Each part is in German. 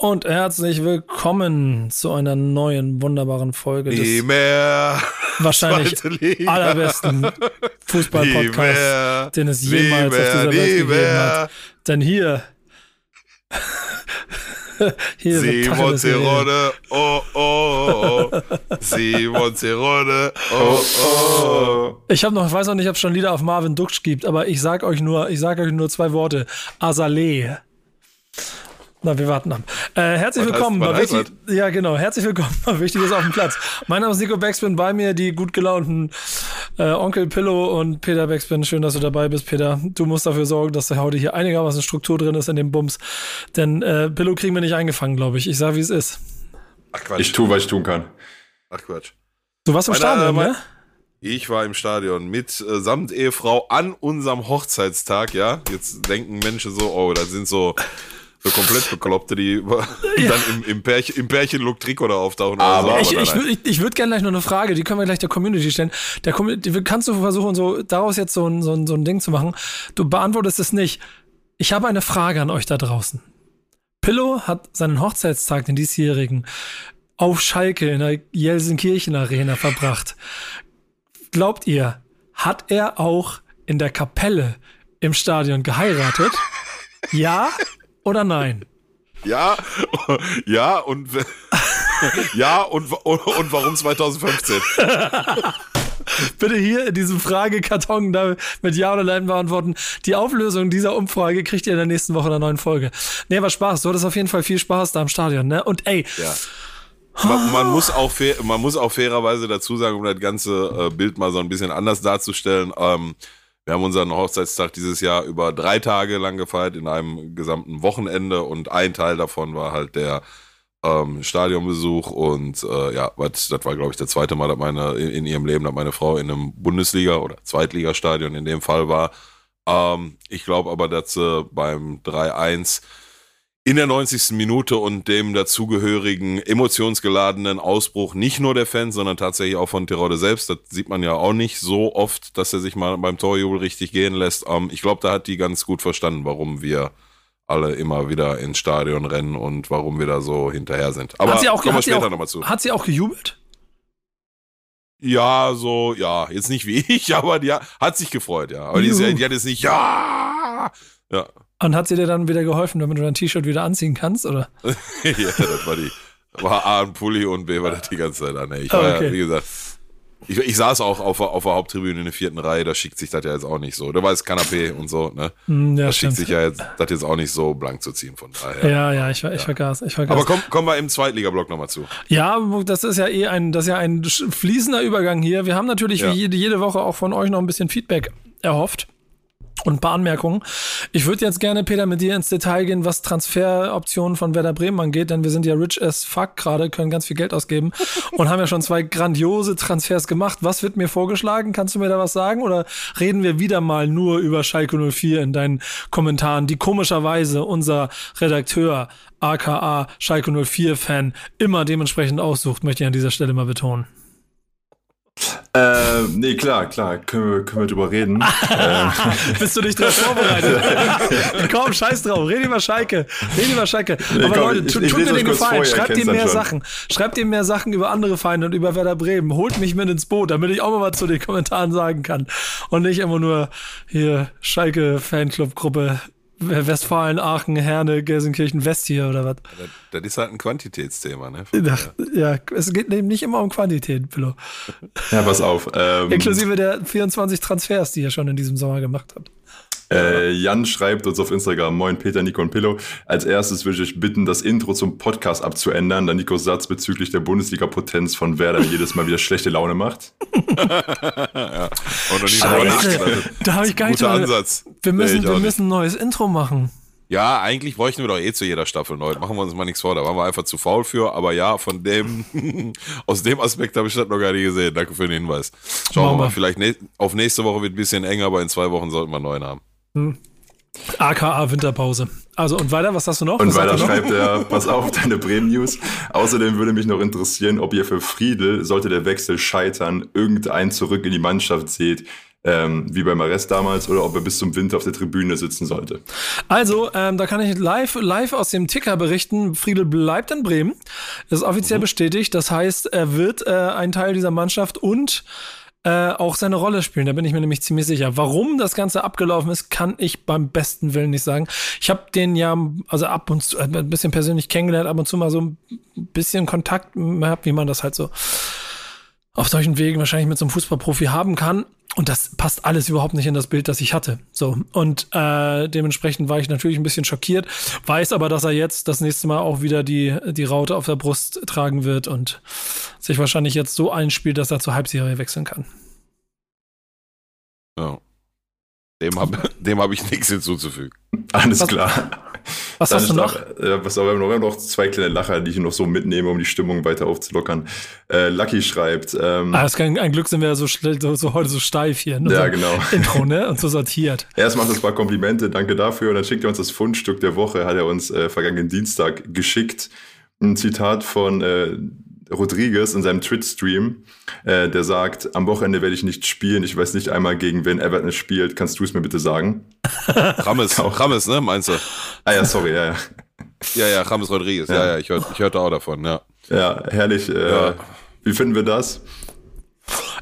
und herzlich willkommen zu einer neuen wunderbaren Folge Nie des mehr. wahrscheinlich allerbesten Fußball-Podcasts, den es jemals auf mehr, dieser Welt gegeben mehr. hat. Denn hier hier Simon. Zerone, oh, oh, oh. Simon Zerone, oh, oh. Ich habe noch, ich weiß noch nicht, ob es schon Lieder auf Marvin Duksch gibt, aber ich sag euch nur, ich sag euch nur zwei Worte. Azaleh. Na, wir warten ab. Äh, herzlich Was heißt- willkommen. was bei heißt Wichtig, ja, genau. Herzlich willkommen bei Wichtiges auf dem Platz. Mein Name ist Nico Backspin, bei mir die gut gelaunten äh, Onkel Pillow und Peter Backspin. Schön, dass du dabei bist, Peter. Du musst dafür sorgen, dass heute hier einigermaßen Struktur drin ist in dem Bums. Denn äh, Pillow kriegen wir nicht eingefangen, glaube ich. Ich sag, wie es ist. Ach Quatsch. Ich tue, was ich tun kann. Ach Quatsch. Du warst im Meine- Stadion, meine- ne? Ich war im Stadion mit äh, samt Ehefrau an unserem Hochzeitstag, ja. Jetzt denken Menschen so, oh, das sind so, so komplett Bekloppte, die über- dann im, im, Pärchen, im Pärchenlook Trikot da auftauchen. oder Aber- so. Ich, ich, ich, ich würde gerne gleich noch eine Frage, die können wir gleich der Community stellen. Der Community, kannst du versuchen, so daraus jetzt so ein, so, ein, so ein Ding zu machen? Du beantwortest es nicht. Ich habe eine Frage an euch da draußen. Pillow hat seinen Hochzeitstag, den diesjährigen, auf Schalke in der Jelsenkirchen Arena verbracht. Glaubt ihr, hat er auch in der Kapelle im Stadion geheiratet? Ja oder nein? Ja, ja und ja und, und, und warum 2015? Bitte hier in diesem Fragekarton da mit Ja oder Nein beantworten. Die Auflösung dieser Umfrage kriegt ihr in der nächsten Woche in der neuen Folge. Nee, aber Spaß. Du hattest auf jeden Fall viel Spaß da im Stadion, ne? Und ey, Ja. Man, man, muss auch fair, man muss auch fairerweise dazu sagen, um das ganze äh, Bild mal so ein bisschen anders darzustellen. Ähm, wir haben unseren Hochzeitstag dieses Jahr über drei Tage lang gefeiert, in einem gesamten Wochenende und ein Teil davon war halt der ähm, Stadionbesuch und äh, ja, was, das war glaube ich der zweite Mal, dass meine in, in ihrem Leben, dass meine Frau in einem Bundesliga- oder Zweitligastadion in dem Fall war. Ähm, ich glaube aber, dass sie beim 3-1 in der 90. Minute und dem dazugehörigen emotionsgeladenen Ausbruch nicht nur der Fans, sondern tatsächlich auch von Tirode selbst. Das sieht man ja auch nicht so oft, dass er sich mal beim Torjubel richtig gehen lässt. Ähm, ich glaube, da hat die ganz gut verstanden, warum wir alle immer wieder ins Stadion rennen und warum wir da so hinterher sind. Aber hat sie auch, kommen wir später nochmal zu. hat sie auch gejubelt? Ja, so, ja, jetzt nicht wie ich, aber die hat sich gefreut, ja. Aber die, ist die hat jetzt nicht, ja, ja, Und hat sie dir dann wieder geholfen, damit du dein T-Shirt wieder anziehen kannst, oder? ja, das war die. War A ein Pulli und B war das die ganze Zeit an. Ich war okay. ja, wie gesagt, ich, ich saß auch auf, der- auf der Haupttribüne in der vierten Reihe, da schickt sich das ja jetzt auch nicht so. Da war es Kanapé und so, ne? Hm, ja, Da schickt sich ja jetzt, das jetzt auch nicht so blank zu ziehen, von daher. Ja, ja, ich, ver- ich vergaß, ich vergaß. Aber komm, kommen wir im Zweitliga-Block nochmal zu. Ja, das ist ja eh ein, das ist ja ein fließender Übergang hier. Wir haben natürlich Ja. wie jede, jede Woche auch von euch noch ein bisschen Feedback erhofft. Und ein paar Anmerkungen. Ich würde jetzt gerne, Peter, mit dir ins Detail gehen, was Transferoptionen von Werder Bremen angeht, denn wir sind ja rich as fuck gerade, können ganz viel Geld ausgeben und haben ja schon zwei grandiose Transfers gemacht. Was wird mir vorgeschlagen? Kannst du mir da was sagen? Oder reden wir wieder mal nur über Schalke 04 in deinen Kommentaren, die komischerweise unser Redakteur, aka Schalke 04-Fan, immer dementsprechend aussucht, möchte ich an dieser Stelle mal betonen. Äh, nee, klar, klar, können wir, können wir drüber reden. ähm, Bist du nicht drauf vorbereitet? Komm, scheiß drauf. Red über Schalke. Red über Schalke. Aber komm, Leute, ich- tut, ich tut lese mir den Gefallen. Schreibt ihm mehr. Sachen. Schreibt ihm mehr Sachen über andere Feinde und über Werder Bremen. Holt mich mit ins Boot, damit ich auch mal was zu den Kommentaren sagen kann. Und nicht immer nur hier Schalke-Fanclub-Gruppe Westfalen, Aachen, Herne, Gelsenkirchen, West hier oder was. Das, das ist halt ein Quantitätsthema, ne? Ach, Ja, es geht eben nicht immer um Quantität, Pillow. ja, pass auf. Ähm, Inklusive der 24 Transfers, die ihr schon in diesem Sommer gemacht habt. Äh, Jan schreibt uns auf Instagram, moin Peter, Nico und Pillow. Als erstes würde ich euch bitten, das Intro zum Podcast abzuändern, da Nikos Satz bezüglich der Bundesliga-Potenz von Werder jedes Mal wieder schlechte Laune macht. Drüber Scheiße, nachgedacht. da habe ich gar nicht Ansatz. Wir Nee, müssen, auch wir müssen ein neues Intro machen. Ja, eigentlich bräuchten wir doch eh zu jeder Staffel neu. Machen wir uns mal nichts vor, da waren wir einfach zu faul für. Aber ja, von dem, aus dem Aspekt habe ich das noch gar nicht gesehen. Danke für den Hinweis. Schauen wir mal, vielleicht ne auf nächste Woche wird ein bisschen enger, aber in zwei Wochen sollten wir einen neuen haben. Hm. AKA Winterpause. Also und weiter, was hast du noch? Und weiter schreibt er, pass auf, deine Bremen-News. Außerdem würde mich noch interessieren, ob ihr für Friedel, sollte der Wechsel scheitern, irgendeinen zurück in die Mannschaft seht, ähm, wie bei Mares damals, oder ob er bis zum Winter auf der Tribüne sitzen sollte. Also, ähm, da kann ich live, live aus dem Ticker berichten, Friedel bleibt in Bremen. Das ist offiziell mhm. bestätigt. Das heißt, er wird äh, ein Teil dieser Mannschaft und äh, auch seine Rolle spielen. Da bin ich mir nämlich ziemlich sicher. Warum das Ganze abgelaufen ist, kann ich beim besten Willen nicht sagen. Ich habe den ja, also ab und zu, äh, ein bisschen persönlich kennengelernt, ab und zu mal so ein bisschen Kontakt gehabt, wie man das halt so auf solchen Wegen wahrscheinlich mit so einem Fußballprofi haben kann. Und das passt alles überhaupt nicht in das Bild, das ich hatte. So. Und äh, dementsprechend war ich natürlich ein bisschen schockiert, weiß aber, dass er jetzt das nächste Mal auch wieder die, die Raute auf der Brust tragen wird und sich wahrscheinlich jetzt so einspielt, dass er zur Halbserie wechseln kann. Ja. Dem habe dem hab ich nichts hinzuzufügen. Alles Was? klar. Was Dann hast du noch? Äh, was, wir, haben noch, noch zwei kleine Lacher, die ich noch so mitnehme, um die Stimmung weiter aufzulockern. Äh, Lucky schreibt. Ähm, ah, das ist ein Glück sind wir ja so, so, so heute so steif hier. Ne? Ja, genau. Intro, ne? Und so sortiert. Erst macht uns paar Komplimente, danke dafür. Und dann schickt er uns das Fundstück der Woche, hat er uns äh, vergangenen Dienstag geschickt. Ein Zitat von äh, Rodriguez in seinem Twitch-Stream, äh, der sagt, am Wochenende werde ich nicht spielen, ich weiß nicht einmal gegen wen Everton spielt, kannst du es mir bitte sagen? Rames, Rames, ne, meinst du? Ah ja, sorry, ja, ja. Ja, ja, Rames Rodriguez, ja, ja, ja ich, hör, ich hörte auch davon, ja. Ja, herrlich. Äh, ja. Wie finden wir das?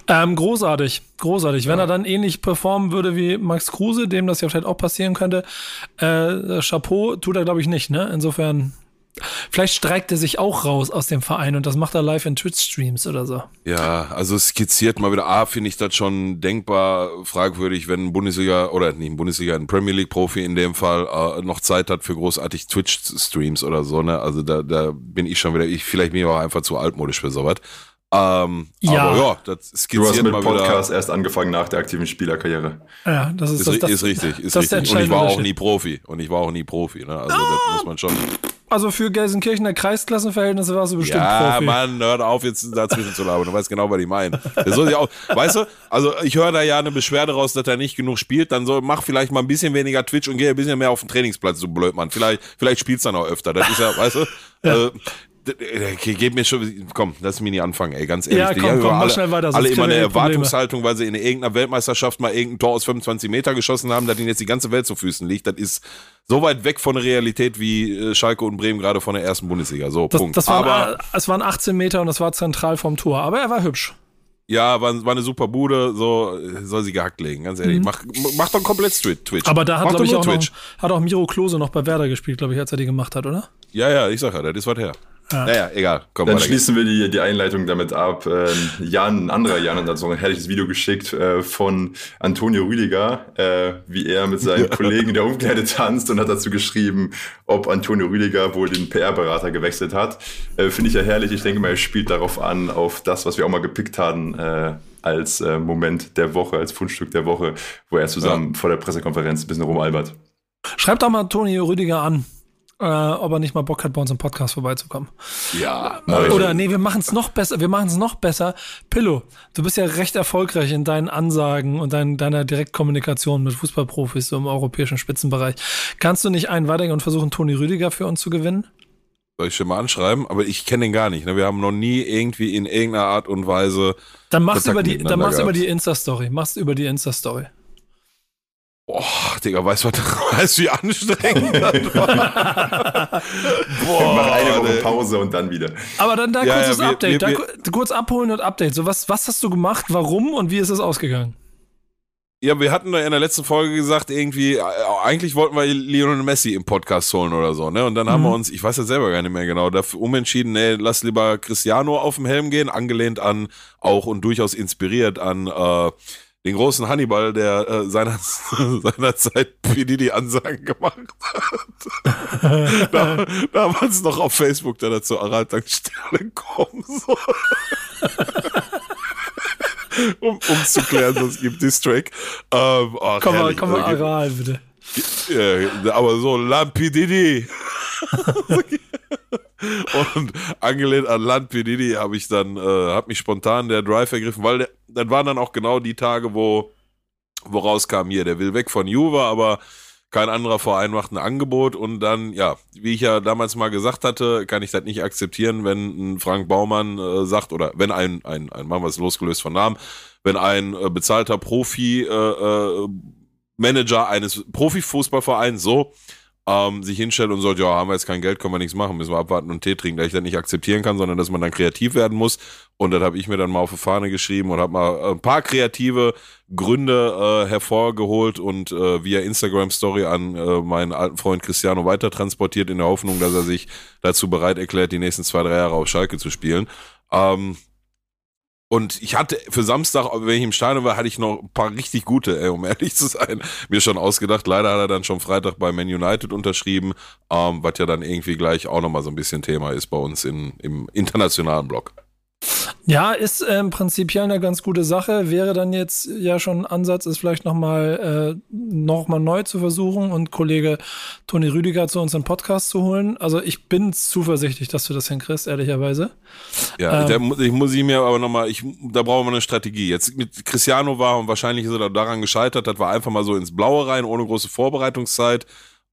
Ähm, großartig, großartig. Wenn ja. er dann ähnlich performen würde wie Max Kruse, dem das ja vielleicht auch passieren könnte, äh, Chapeau tut er, glaube ich, nicht, ne? Insofern Vielleicht streikt er sich auch raus aus dem Verein und das macht er live in Twitch-Streams oder so. Ja, also skizziert mal wieder. A, finde ich das schon denkbar fragwürdig, wenn ein Bundesliga oder nicht ein Bundesliga, ein Premier League-Profi in dem Fall äh, noch Zeit hat für großartig Twitch-Streams oder so. Ne? Also da, da bin ich schon wieder, ich vielleicht bin ich auch einfach zu altmodisch für sowas. Ähm, ja. Aber ja, das skizziert Du hast mit mal Podcast wieder. erst angefangen nach der aktiven Spielerkarriere. Ja, das ist, ist, das, ist richtig, ist richtig. Und ich war auch nie Profi. Und ich war auch nie Profi. Ne? Also ah. das muss man schon. Also für Gelsenkirchener Kreisklassenverhältnisse warst du bestimmt ja, Profi. Ja, Mann, hört auf, jetzt dazwischen zu labern. Du weißt genau, was ich meine. weißt du, also ich höre da ja eine Beschwerde raus, dass er nicht genug spielt. Dann soll, mach vielleicht mal ein bisschen weniger Twitch und geh ein bisschen mehr auf den Trainingsplatz, so blöd, Mann. Vielleicht, vielleicht spielst du dann auch öfter. Das ist ja, weißt du, ja. Äh, Gib mir schon, komm, lass mich nicht anfangen, ey, ganz ehrlich. Ja, komm, komm, alle, mach schnell weiter. Alle immer eine Erwartungshaltung, weil sie in irgendeiner Weltmeisterschaft mal irgendein Tor aus 25 Meter geschossen haben, dass ihnen jetzt die ganze Welt zu Füßen liegt. Das ist so weit weg von der Realität wie äh, Schalke und Bremen gerade von der ersten Bundesliga. So, das, Punkt. Das waren, aber, es waren 18 Meter und das war zentral vom Tor, aber er war hübsch. Ja, war, war eine super Bude, so soll sie gehackt legen, ganz ehrlich. Mhm. Mach, mach doch komplett Twitch. Aber da hat, glaube ich, auch noch, hat auch Miro Klose noch bei Werder gespielt, glaube ich, als er die gemacht hat, oder? Ja, ja, ich sag ja, das ist was her. Ja. Naja, egal. Komm, Dann schließen wir die, die Einleitung damit ab. Ähm, Jan, ein anderer Jan hat uns noch ein herrliches Video geschickt äh, von Antonio Rüdiger, äh, wie er mit seinen Kollegen in der Umkleide tanzt und hat dazu geschrieben, ob Antonio Rüdiger wohl den PR-Berater gewechselt hat. Äh, Finde ich ja herrlich. Ich denke mal, er spielt darauf an, auf das, was wir auch mal gepickt hatten, äh, als äh, Moment der Woche, als Fundstück der Woche, wo er zusammen ja. vor der Pressekonferenz ein bisschen rumalbert. Schreibt doch mal Antonio Rüdiger an äh, ob er nicht mal Bock hat, bei uns im Podcast vorbeizukommen. Ja. Oder nee, wir machen es noch besser. Wir machen es noch besser. Pillow, du bist ja recht erfolgreich in deinen Ansagen und dein, deiner Direktkommunikation mit Fußballprofis so im europäischen Spitzenbereich. Kannst du nicht einen weitergehen und versuchen, Toni Rüdiger für uns zu gewinnen? Soll ich schon mal anschreiben? Aber ich kenne den gar nicht. Ne? Wir haben noch nie irgendwie in irgendeiner Art und Weise. Dann machst du über die, dann über die Insta-Story. Machst über die Insta-Story. Boah, Digga, weißt du, weißt, wie anstrengend das war? Boah, Mach eine Woche Pause und dann wieder. Aber dann da ja, kurzes ja, wir, Update. Wir, wir, da, kurz abholen und Update. So, was, was hast du gemacht, warum und wie ist es ausgegangen? Ja, wir hatten in der letzten Folge gesagt, irgendwie, äh, eigentlich wollten wir Lionel Messi im Podcast holen oder so, ne? Und dann mhm. haben wir mhm. uns, ich weiß ja selber gar nicht mehr genau, dafür umentschieden, nee, lass lieber Cristiano auf dem Helm gehen, angelehnt an, auch und durchaus inspiriert an, äh, den großen Hannibal, der äh, seiner, seinerzeit Pedidi-Ansagen gemacht hat. da, damals noch auf Facebook, der dazu Aral Tankstelle kommen soll. um, zu klären, sonst gibt Distrack. Ähm, oh, komm mal, komm mal, Aral, bitte. Ja, aber so Lampididi. Und angelehnt an Lampididi habe ich dann, äh, habe mich spontan der Drive ergriffen, weil der, das waren dann auch genau die Tage, wo, wo rauskam hier, der will weg von Juve, aber kein anderer Verein macht ein Angebot. Und dann, ja, wie ich ja damals mal gesagt hatte, kann ich das nicht akzeptieren, wenn ein Frank Baumann äh, sagt, oder wenn ein, ein, ein, machen wir es losgelöst von Namen, wenn ein äh, bezahlter Profi äh, äh, Manager eines Profifußballvereins so ähm, sich hinstellt und sagt, ja, haben wir jetzt kein Geld, können wir nichts machen, müssen wir abwarten und Tee trinken, da ich das nicht akzeptieren kann, sondern dass man dann kreativ werden muss. Und das habe ich mir dann mal auf die Fahne geschrieben und habe mal ein paar kreative Gründe äh, hervorgeholt und äh, via Instagram Story an äh, meinen alten Freund Cristiano weiter transportiert in der Hoffnung, dass er sich dazu bereit erklärt, die nächsten zwei, drei Jahre auf Schalke zu spielen. Ähm, und ich hatte für Samstag, wenn ich im Stadion war, hatte ich noch ein paar richtig gute, ey, um ehrlich zu sein, mir schon ausgedacht. Leider hat er dann schon Freitag bei Man United unterschrieben, ähm, was ja dann irgendwie gleich auch nochmal so ein bisschen Thema ist bei uns in, im internationalen Block. Ja, ist ähm, prinzipiell eine ganz gute Sache. Wäre dann jetzt ja schon ein Ansatz, es vielleicht nochmal äh, noch mal neu zu versuchen und Kollege Toni Rüdiger zu uns in Podcast zu holen. Also ich bin zuversichtlich, dass du das hinkriegst, ehrlicherweise. Ja, ähm, der, ich muss ich mir aber nochmal, ich, da brauchen wir eine Strategie. Jetzt mit Cristiano war und wahrscheinlich ist er daran gescheitert, das war einfach mal so ins Blaue rein, ohne große Vorbereitungszeit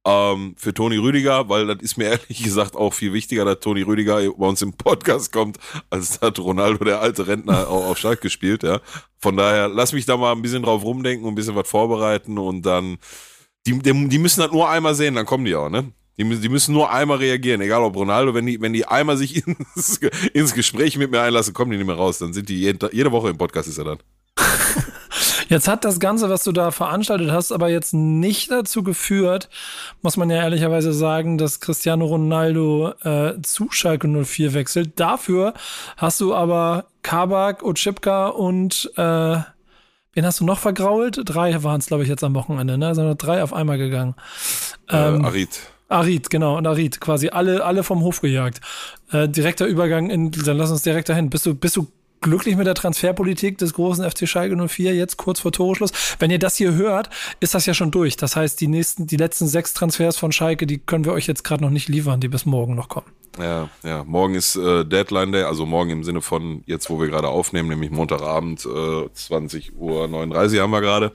ähm, für Toni Rüdiger, weil das ist mir ehrlich gesagt auch viel wichtiger, dass Toni Rüdiger bei uns im Podcast kommt, als hat Ronaldo, der alte Rentner, auch auf Schalke gespielt, ja. Von daher, lass mich da mal ein bisschen drauf rumdenken und ein bisschen was vorbereiten und dann, die, die, die müssen das nur einmal sehen, dann kommen die auch, ne? Die, die müssen nur einmal reagieren, egal ob Ronaldo, wenn die, wenn die einmal sich ins, ins Gespräch mit mir einlassen, kommen die nicht mehr raus. Dann sind die jede, jede Woche im Podcast ist er dann. Jetzt hat das Ganze, was du da veranstaltet hast, aber jetzt nicht dazu geführt, muss man ja ehrlicherweise sagen, dass Cristiano Ronaldo äh, zu Schalke 04 wechselt. Dafür hast du aber Kabak, Ochipka und äh, wen hast du noch vergrault? Drei waren es, glaube ich, jetzt am Wochenende, ne? Sind drei auf einmal gegangen. Ähm, äh, Arid. Arid, genau, und Arid, quasi alle, alle vom Hof gejagt. Äh, direkter Übergang in, dann lass uns direkt dahin. Bist du, bist du glücklich mit der Transferpolitik des großen FC Schalke 04 jetzt kurz vor Toreschluss. Wenn ihr das hier hört, ist das ja schon durch. Das heißt, die nächsten, die letzten sechs Transfers von Schalke, die können wir euch jetzt gerade noch nicht liefern, die bis morgen noch kommen. Ja, ja. Morgen ist äh, Deadline Day, also morgen im Sinne von jetzt, wo wir gerade aufnehmen, nämlich Montagabend, äh, 20 Uhr 39 haben wir gerade.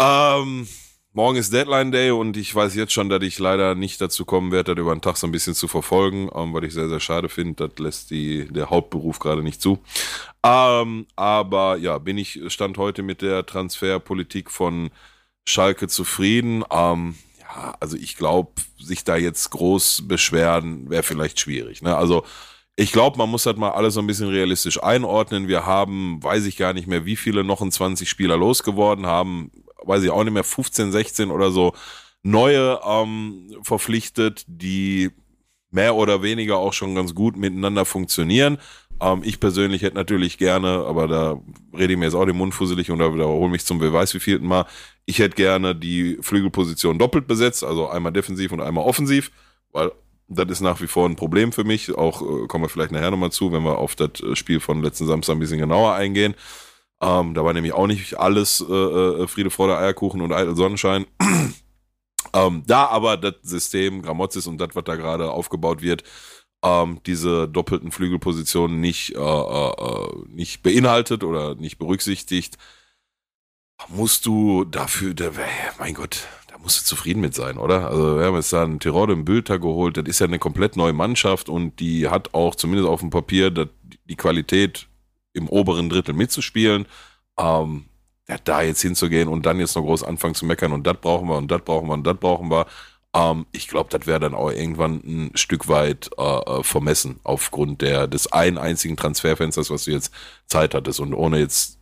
Ähm, Morgen ist Deadline Day und ich weiß jetzt schon, dass ich leider nicht dazu kommen werde, das über den Tag so ein bisschen zu verfolgen, ähm, weil ich sehr, sehr schade finde. Das lässt die, der Hauptberuf gerade nicht zu. Ähm, aber ja, bin ich Stand heute mit der Transferpolitik von Schalke zufrieden. Ähm, ja, also ich glaube, sich da jetzt groß beschweren, wäre vielleicht schwierig. Ne? Also ich glaube, man muss das mal alles so ein bisschen realistisch einordnen. Wir haben, weiß ich gar nicht mehr, wie viele noch in 20 Spieler losgeworden haben weiß ich auch nicht mehr, 15, 16 oder so neue ähm, verpflichtet, die mehr oder weniger auch schon ganz gut miteinander funktionieren. Ähm, ich persönlich hätte natürlich gerne, aber da rede ich mir jetzt auch den Mund fusselig und da wiederhole mich zum Beweis wie vielten Mal. Ich hätte gerne die Flügelposition doppelt besetzt, also einmal defensiv und einmal offensiv, weil das ist nach wie vor ein Problem für mich. Auch äh, kommen wir vielleicht nachher nochmal zu, wenn wir auf das äh, Spiel von letzten Samstag ein bisschen genauer eingehen. Ähm, da war nämlich auch nicht alles äh, äh Friede, Freude, Eierkuchen und eitel Sonnenschein. ähm, da aber das System Gramozis und das, was da gerade aufgebaut wird, ähm, diese doppelten Flügelpositionen nicht, äh, äh, äh, nicht beinhaltet oder nicht berücksichtigt, musst du dafür, der, mein Gott, da musst du zufrieden mit sein, oder? Also wir haben jetzt da einen Tirode im Bülter geholt, das ist ja eine komplett neue Mannschaft und die hat auch zumindest auf dem Papier die Qualität im oberen Drittel mitzuspielen. Ähm, ja, da jetzt hinzugehen und dann jetzt noch groß anfangen zu meckern und das brauchen wir und das brauchen wir und das brauchen wir. Ähm, ich glaube, das wäre dann auch irgendwann ein Stück weit äh, äh, vermessen aufgrund der des einen einzigen Transferfensters, was du jetzt Zeit hattest und ohne jetzt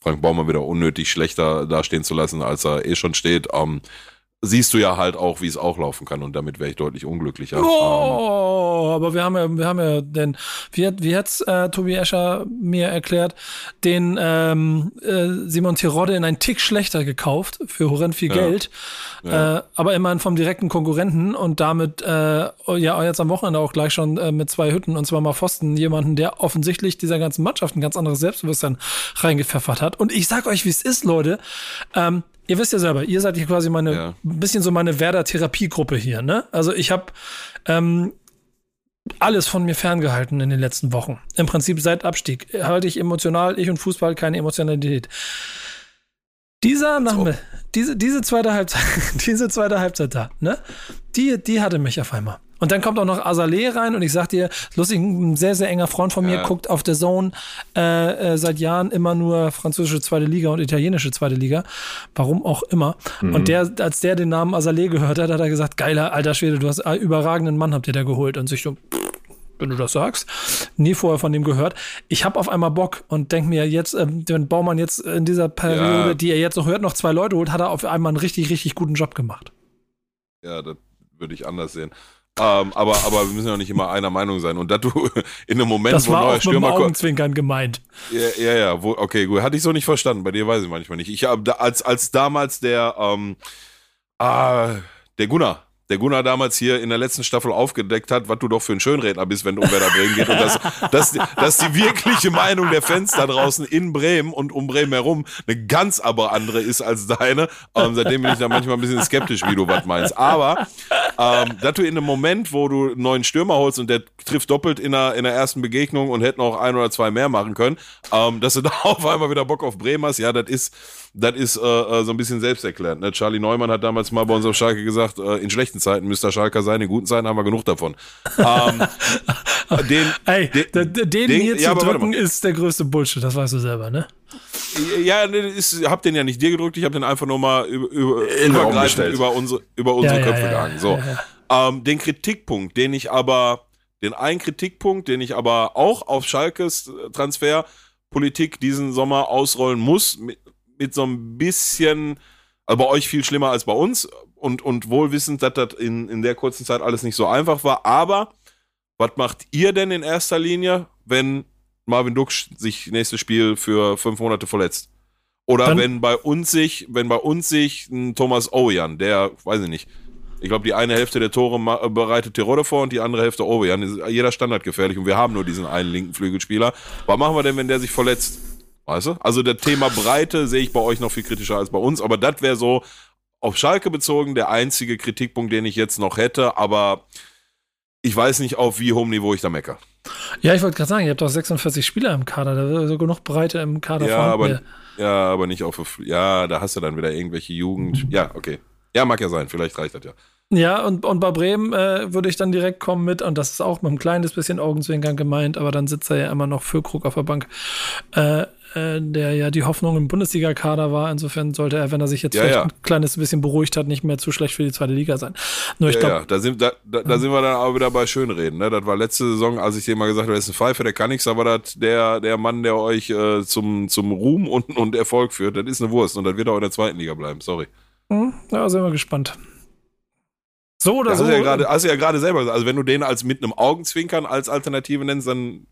Frank Baumann wieder unnötig schlechter dastehen zu lassen, als er eh schon steht. Ähm, siehst du ja halt auch, wie es auch laufen kann und damit wäre ich deutlich unglücklicher. Oh, ähm. aber wir haben ja, wir haben ja, denn wie hat, wie hat's äh, Tobi Escher mir erklärt, den ähm, äh, Simon Tirode in einen Tick schlechter gekauft für horrend viel ja. Geld, ja. Äh, aber immerhin vom direkten Konkurrenten und damit äh, ja jetzt am Wochenende auch gleich schon äh, mit zwei Hütten und zwar mal Pfosten jemanden, der offensichtlich dieser ganzen Mannschaft ein ganz anderes Selbstbewusstsein reingepfeffert hat. Und ich sag euch, wie es ist, Leute. Ähm, ihr wisst ja selber, ihr seid hier quasi meine, Ja. ein bisschen so meine Werder-Therapiegruppe hier, ne? Also ich habe ähm, alles von mir ferngehalten in den letzten Wochen. Im Prinzip seit Abstieg halte ich emotional, ich und Fußball keine Emotionalität. Dieser Nachmittag, diese, diese zweite Halbzeit, diese zweite Halbzeit da, ne? Die, die hatte mich auf einmal. Und dann kommt auch noch Azaleh rein und ich sag dir, lustig, ein sehr, sehr enger Freund von mir Ja. guckt auf der Zone äh, äh, seit Jahren immer nur französische zweite Liga und italienische zweite Liga. Warum auch immer. Und der, als der den Namen Azaleh gehört hat, hat er gesagt, geiler, alter Schwede, du hast einen überragenden Mann, habt ihr da geholt. Und sich so, pff, wenn du das sagst, nie vorher von dem gehört. Ich habe auf einmal Bock und denk mir jetzt, ähm, wenn Baumann jetzt in dieser Periode, Ja. die er jetzt noch hört, noch zwei Leute holt, hat er auf einmal einen richtig, richtig guten Job gemacht. Ja, das würde ich anders sehen. Ähm, aber, aber wir müssen ja nicht immer einer Meinung sein. Und dass du in einem Moment, Das wo war neuer auch mit Stürmer kommt. Augenzwinkern gemeint. Ja, ja, ja, wo, okay, gut. Hatte ich so nicht verstanden. Bei dir weiß ich manchmal nicht. Ich habe als, als damals der, ähm, ah, der Gunnar, der Gunnar damals hier in der letzten Staffel aufgedeckt hat, was du doch für ein Schönredner bist, wenn du um Werder Bremen geht und dass, dass, dass die wirkliche Meinung der Fans da draußen in Bremen und um Bremen herum eine ganz aber andere ist als deine. Ähm, seitdem bin ich da manchmal ein bisschen skeptisch, wie du was meinst. Aber ähm, dass du in einem Moment, wo du einen neuen Stürmer holst und der trifft doppelt in der, in der ersten Begegnung und hätte noch ein oder zwei mehr machen können, ähm, dass du da auf einmal wieder Bock auf Bremen hast, ja, das ist, das ist äh, äh, so ein bisschen selbsterklärend. Ne? Charlie Neumann hat damals mal bei uns auf Schalke gesagt, äh, in schlechten Zeiten müsst ihr Schalker sein, in guten Zeiten haben wir genug davon. Ähm, den, Ey, den- den, den, hier ja, zu drücken ist der größte Bullshit, das weißt du selber, ne? Ja, ne, ist, hab den ja nicht dir gedrückt, ich hab den einfach nur mal über, über, übergreifend über unsere, über unsere Ja, Köpfe ja, gegangen. So. ja, Ähm, den Kritikpunkt, den ich aber, den einen Kritikpunkt, den ich aber auch auf Schalkes Transferpolitik diesen Sommer ausrollen muss, mit, so ein bisschen, also bei euch viel schlimmer als bei uns und, und wohlwissend, dass das in, in der kurzen Zeit alles nicht so einfach war. Aber was macht ihr denn in erster Linie, wenn Marvin Duksch sich nächstes Spiel für fünf Monate verletzt? Oder Dann- wenn bei uns sich, wenn bei uns sich ein Thomas Ojan, der, weiß ich nicht, ich glaube, die eine Hälfte der Tore bereitet Tirode vor und die andere Hälfte. Ist jeder Standard gefährlich und wir haben nur diesen einen linken Flügelspieler. Was machen wir denn, wenn der sich verletzt? Weißt du? Also das Thema Breite sehe ich bei euch noch viel kritischer als bei uns, aber das wäre so auf Schalke bezogen der einzige Kritikpunkt, den ich jetzt noch hätte, aber ich weiß nicht, auf wie hohem Niveau ich da mecker. Ja, ich wollte gerade sagen, ihr habt doch 46 Spieler im Kader, da ist genug Breite im Kader Ja, aber, ja, aber nicht auf, ja, da hast du dann wieder irgendwelche Jugend. Ja, okay. Ja, mag ja sein, vielleicht reicht das ja. Ja, und, und bei Bremen äh, würde ich dann direkt kommen mit, und das ist auch mit einem kleines bisschen Augenzwinkern gemeint, aber dann sitzt er ja immer noch für Krug auf der Bank, äh, äh, der ja die Hoffnung im Bundesliga-Kader war. Insofern sollte er, wenn er sich jetzt Ja, vielleicht ja. ein kleines bisschen beruhigt hat, nicht mehr zu schlecht für die zweite Liga sein. Nur ich ja, glaube, ja, da sind, da, da, da sind wir dann aber wieder bei Schönreden. Ne? Das war letzte Saison, als ich dir mal gesagt habe, das ist ein Pfeife, der kann nichts, aber das der, der Mann, der euch äh, zum, zum Ruhm und, und Erfolg führt, das ist eine Wurst und das wird auch in der zweiten Liga bleiben, sorry. hm, ja, sind wir gespannt. So oder Das so. hast du ja gerade selber gesagt. Also wenn du den als mit einem Augenzwinkern als Alternative nennst, dann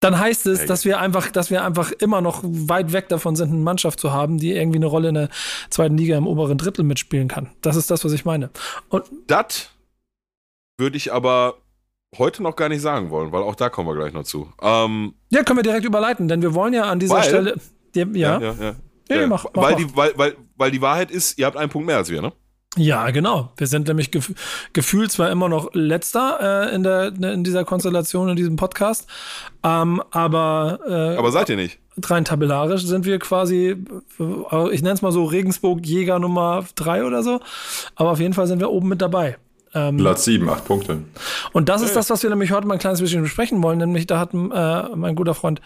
Dann heißt es, Ja, dass wir einfach, dass wir einfach immer noch weit weg davon sind, eine Mannschaft zu haben, die irgendwie eine Rolle in der zweiten Liga im oberen Drittel mitspielen kann. Das ist das, was ich meine. Und das würde ich aber heute noch gar nicht sagen wollen, weil auch da kommen wir gleich noch zu. Ähm, ja, können wir direkt überleiten, denn wir wollen ja an dieser Weil- Stelle. Ja, ja, ja, ja. Nee, Ja, mach- mach weil, die, weil, weil, weil die Wahrheit ist, ihr habt einen Punkt mehr als wir, ne? Ja, genau. Wir sind nämlich gef gefühlt zwar immer noch letzter äh, in, der, in dieser Konstellation, in diesem Podcast, ähm, aber, äh, Aber seid ihr nicht? rein tabellarisch sind wir quasi, äh, ich nenne es mal so Regensburg Jäger Nummer drei oder so, aber auf jeden Fall sind wir oben mit dabei. Ähm, Platz 7, 8 Punkte. Und das ist das, was wir nämlich heute mal ein kleines bisschen besprechen wollen. Nämlich, da hat äh, mein guter Freund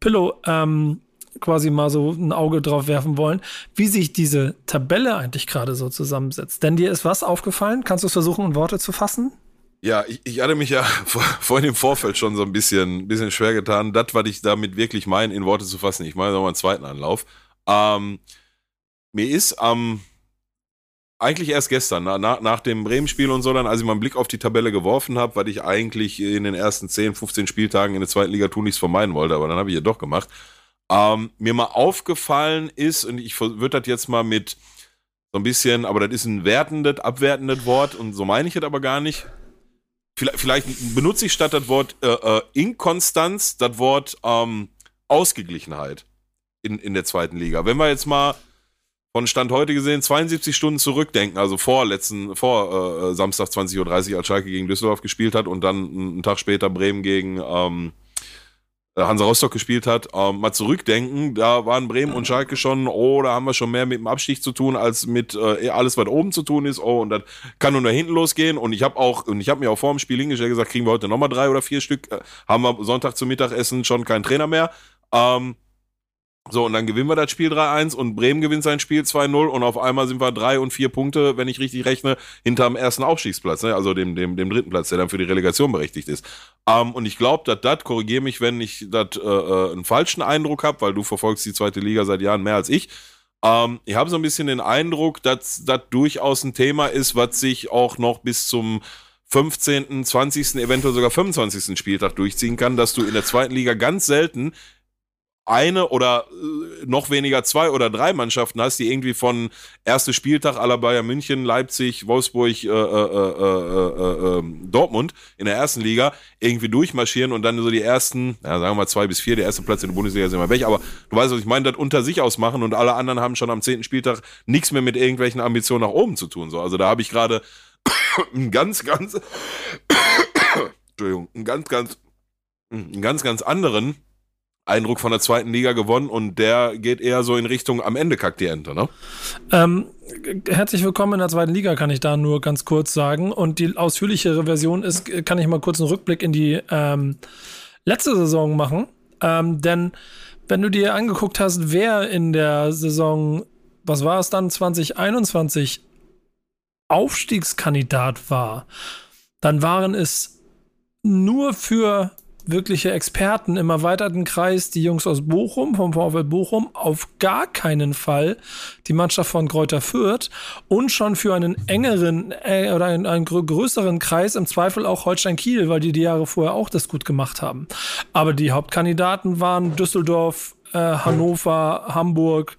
Pillow ähm, quasi mal so ein Auge drauf werfen wollen, wie sich diese Tabelle eigentlich gerade so zusammensetzt. Denn dir ist was aufgefallen? Kannst du es versuchen, in Worte zu fassen? Ja, ich, ich hatte mich ja vor, vorhin im Vorfeld schon so ein bisschen, bisschen schwer getan, das, was ich damit wirklich meine, in Worte zu fassen. Ich meine nochmal einen zweiten Anlauf. Ähm, mir ist am, eigentlich erst gestern, na, nach, dem Bremen-Spiel und so, dann, als ich mal einen Blick auf die Tabelle geworfen habe, weil ich eigentlich in den ersten 10, 15 Spieltagen in der zweiten Liga tun nichts vermeiden wollte, aber dann habe ich ja doch gemacht. Ähm, mir mal aufgefallen ist, und ich würde das jetzt mal mit so ein bisschen, aber das ist ein wertendes, abwertendes Wort und so meine ich es aber gar nicht. Vielleicht, vielleicht benutze ich statt das Wort äh, äh, Inkonstanz das Wort ähm, Ausgeglichenheit in, in der zweiten Liga. Wenn wir jetzt mal von Stand heute gesehen 72 Stunden zurückdenken, also vor letzten, vor äh, Samstag 20.30 Uhr, als Schalke gegen Düsseldorf gespielt hat und dann einen Tag später Bremen gegen ähm, äh, Hansa Rostock gespielt hat, ähm, mal zurückdenken, da waren Bremen und Schalke schon, oh, da haben wir schon mehr mit dem Abstieg zu tun, als mit äh, alles, was oben zu tun ist, oh, und das kann nur nach hinten losgehen. Und ich habe auch, und ich habe mir auch vor dem Spiel hingestellt gesagt, kriegen wir heute nochmal drei oder vier Stück, äh, haben wir Sonntag zum Mittagessen schon keinen Trainer mehr, ähm, so, und dann gewinnen wir das Spiel 3-1 und Bremen gewinnt sein Spiel 2-0 und auf einmal sind wir drei und vier Punkte, wenn ich richtig rechne, hinterm ersten Aufstiegsplatz, ne? also dem, dem, dem dritten Platz, der dann für die Relegation berechtigt ist. Ähm, und ich glaube, dass das, korrigiere mich, wenn ich das äh, äh, einen falschen Eindruck habe, weil du verfolgst die zweite Liga seit Jahren mehr als ich. Ähm, ich habe so ein bisschen den Eindruck, dass das durchaus ein Thema ist, was sich auch noch bis zum 15., 20., eventuell sogar 25. Spieltag durchziehen kann, dass du in der zweiten Liga ganz selten eine oder äh, noch weniger zwei oder drei Mannschaften hast, die irgendwie von erste Spieltag aller Bayern München, Leipzig, Wolfsburg, äh, äh, äh, ähm, Dortmund in der ersten Liga irgendwie durchmarschieren und dann so die ersten, ja, sagen wir mal zwei bis vier, der erste Platz in der Bundesliga ist immer weg, aber du weißt, was ich meine, das unter sich ausmachen und alle anderen haben schon am zehnten Spieltag nichts mehr mit irgendwelchen Ambitionen nach oben zu tun. So, also da habe ich gerade einen ganz, ganz, Entschuldigung, einen ganz, ganz, einen ganz, ganz anderen Eindruck von der zweiten Liga gewonnen und der geht eher so in Richtung am Ende kackt die Ente, ne? Ähm, herzlich willkommen in der zweiten Liga, kann ich da nur ganz kurz sagen. Und die ausführlichere Version ist, kann ich mal kurz einen Rückblick in die ähm, letzte Saison machen. Ähm, denn wenn du dir angeguckt hast, wer in der Saison, was war es dann, 2021 Aufstiegskandidat war, dann waren es nur für wirkliche Experten im erweiterten Kreis, die Jungs aus Bochum, vom VfL Bochum, auf gar keinen Fall die Mannschaft von Kräuter Fürth und schon für einen engeren äh, oder einen, einen größeren Kreis im Zweifel auch Holstein Kiel, weil die die Jahre vorher auch das gut gemacht haben. Aber die Hauptkandidaten waren Düsseldorf, äh, Hannover, Hamburg,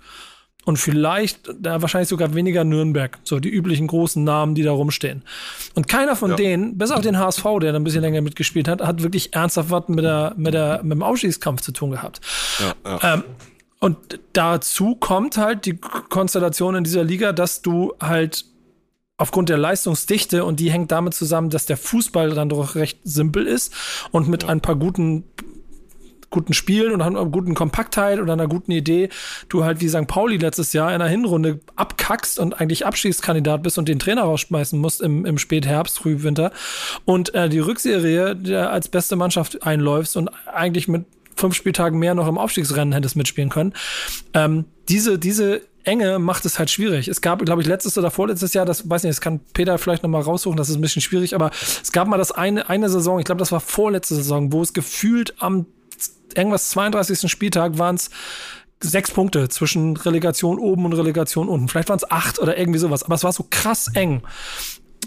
und vielleicht, da wahrscheinlich sogar weniger Nürnberg, so die üblichen großen Namen, die da rumstehen. Und keiner von ja. denen, bis auf den HSV, der da ein bisschen länger mitgespielt hat, hat wirklich ernsthaft was mit, der, mit, der, mit dem Aufstiegskampf zu tun gehabt. Ja, ja. Ähm, und dazu kommt halt die Konstellation in dieser Liga, dass du halt aufgrund der Leistungsdichte und die hängt damit zusammen, dass der Fußball dann doch recht simpel ist und mit ein paar guten guten Spielen und einer guten Kompaktheit oder einer guten Idee du halt wie St. Pauli letztes Jahr in der Hinrunde abkackst und eigentlich Abschiedskandidat bist und den Trainer rausschmeißen musst im, im Spätherbst, Frühwinter und äh, die Rückserie der als beste Mannschaft einläufst und eigentlich mit fünf Spieltagen mehr noch im Aufstiegsrennen hättest mitspielen können. Ähm, diese, diese Enge macht es halt schwierig. Es gab, glaube ich, letztes oder vorletztes Jahr, das weiß nicht, das kann Peter vielleicht noch mal raussuchen, das ist ein bisschen schwierig, aber es gab mal das eine, eine Saison, ich glaube, das war vorletzte Saison, wo es gefühlt am irgendwas 32. Spieltag waren es sechs Punkte zwischen Relegation oben und Relegation unten. Vielleicht waren es acht oder irgendwie sowas, aber es war so krass eng.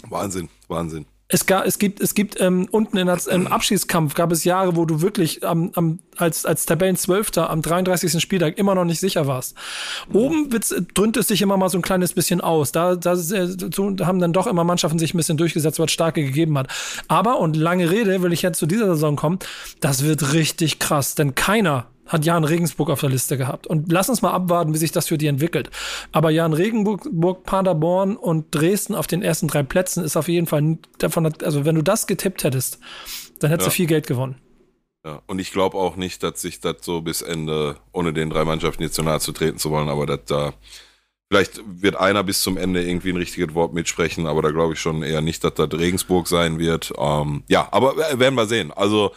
Wahnsinn, Wahnsinn. Es, gab, es gibt, es gibt ähm, unten in im Abschießkampf gab es Jahre, wo du wirklich am, am, als, als Tabellenzwölfter am 33. Spieltag immer noch nicht sicher warst. Oben dröhnt es sich immer mal so ein kleines bisschen aus. Da, da, so, haben dann doch immer Mannschaften sich ein bisschen durchgesetzt, was starke gegeben hat. Aber, und lange Rede, will ich jetzt zu dieser Saison kommen, das wird richtig krass, denn keiner hat Jan Regensburg auf der Liste gehabt. Und lass uns mal abwarten, wie sich das für die entwickelt. Aber Jan Regensburg, Paderborn und Dresden auf den ersten drei Plätzen ist auf jeden Fall davon, also wenn du das getippt hättest, dann hättest ja. du viel Geld gewonnen. Ja, und ich glaube auch nicht, dass sich das so bis Ende, ohne den drei Mannschaften jetzt zu nahe zu treten zu wollen, aber dass da, vielleicht wird einer bis zum Ende irgendwie ein richtiges Wort mitsprechen, aber da glaube ich schon eher nicht, dass das Regensburg sein wird. Ähm, ja, aber werden wir sehen. Also,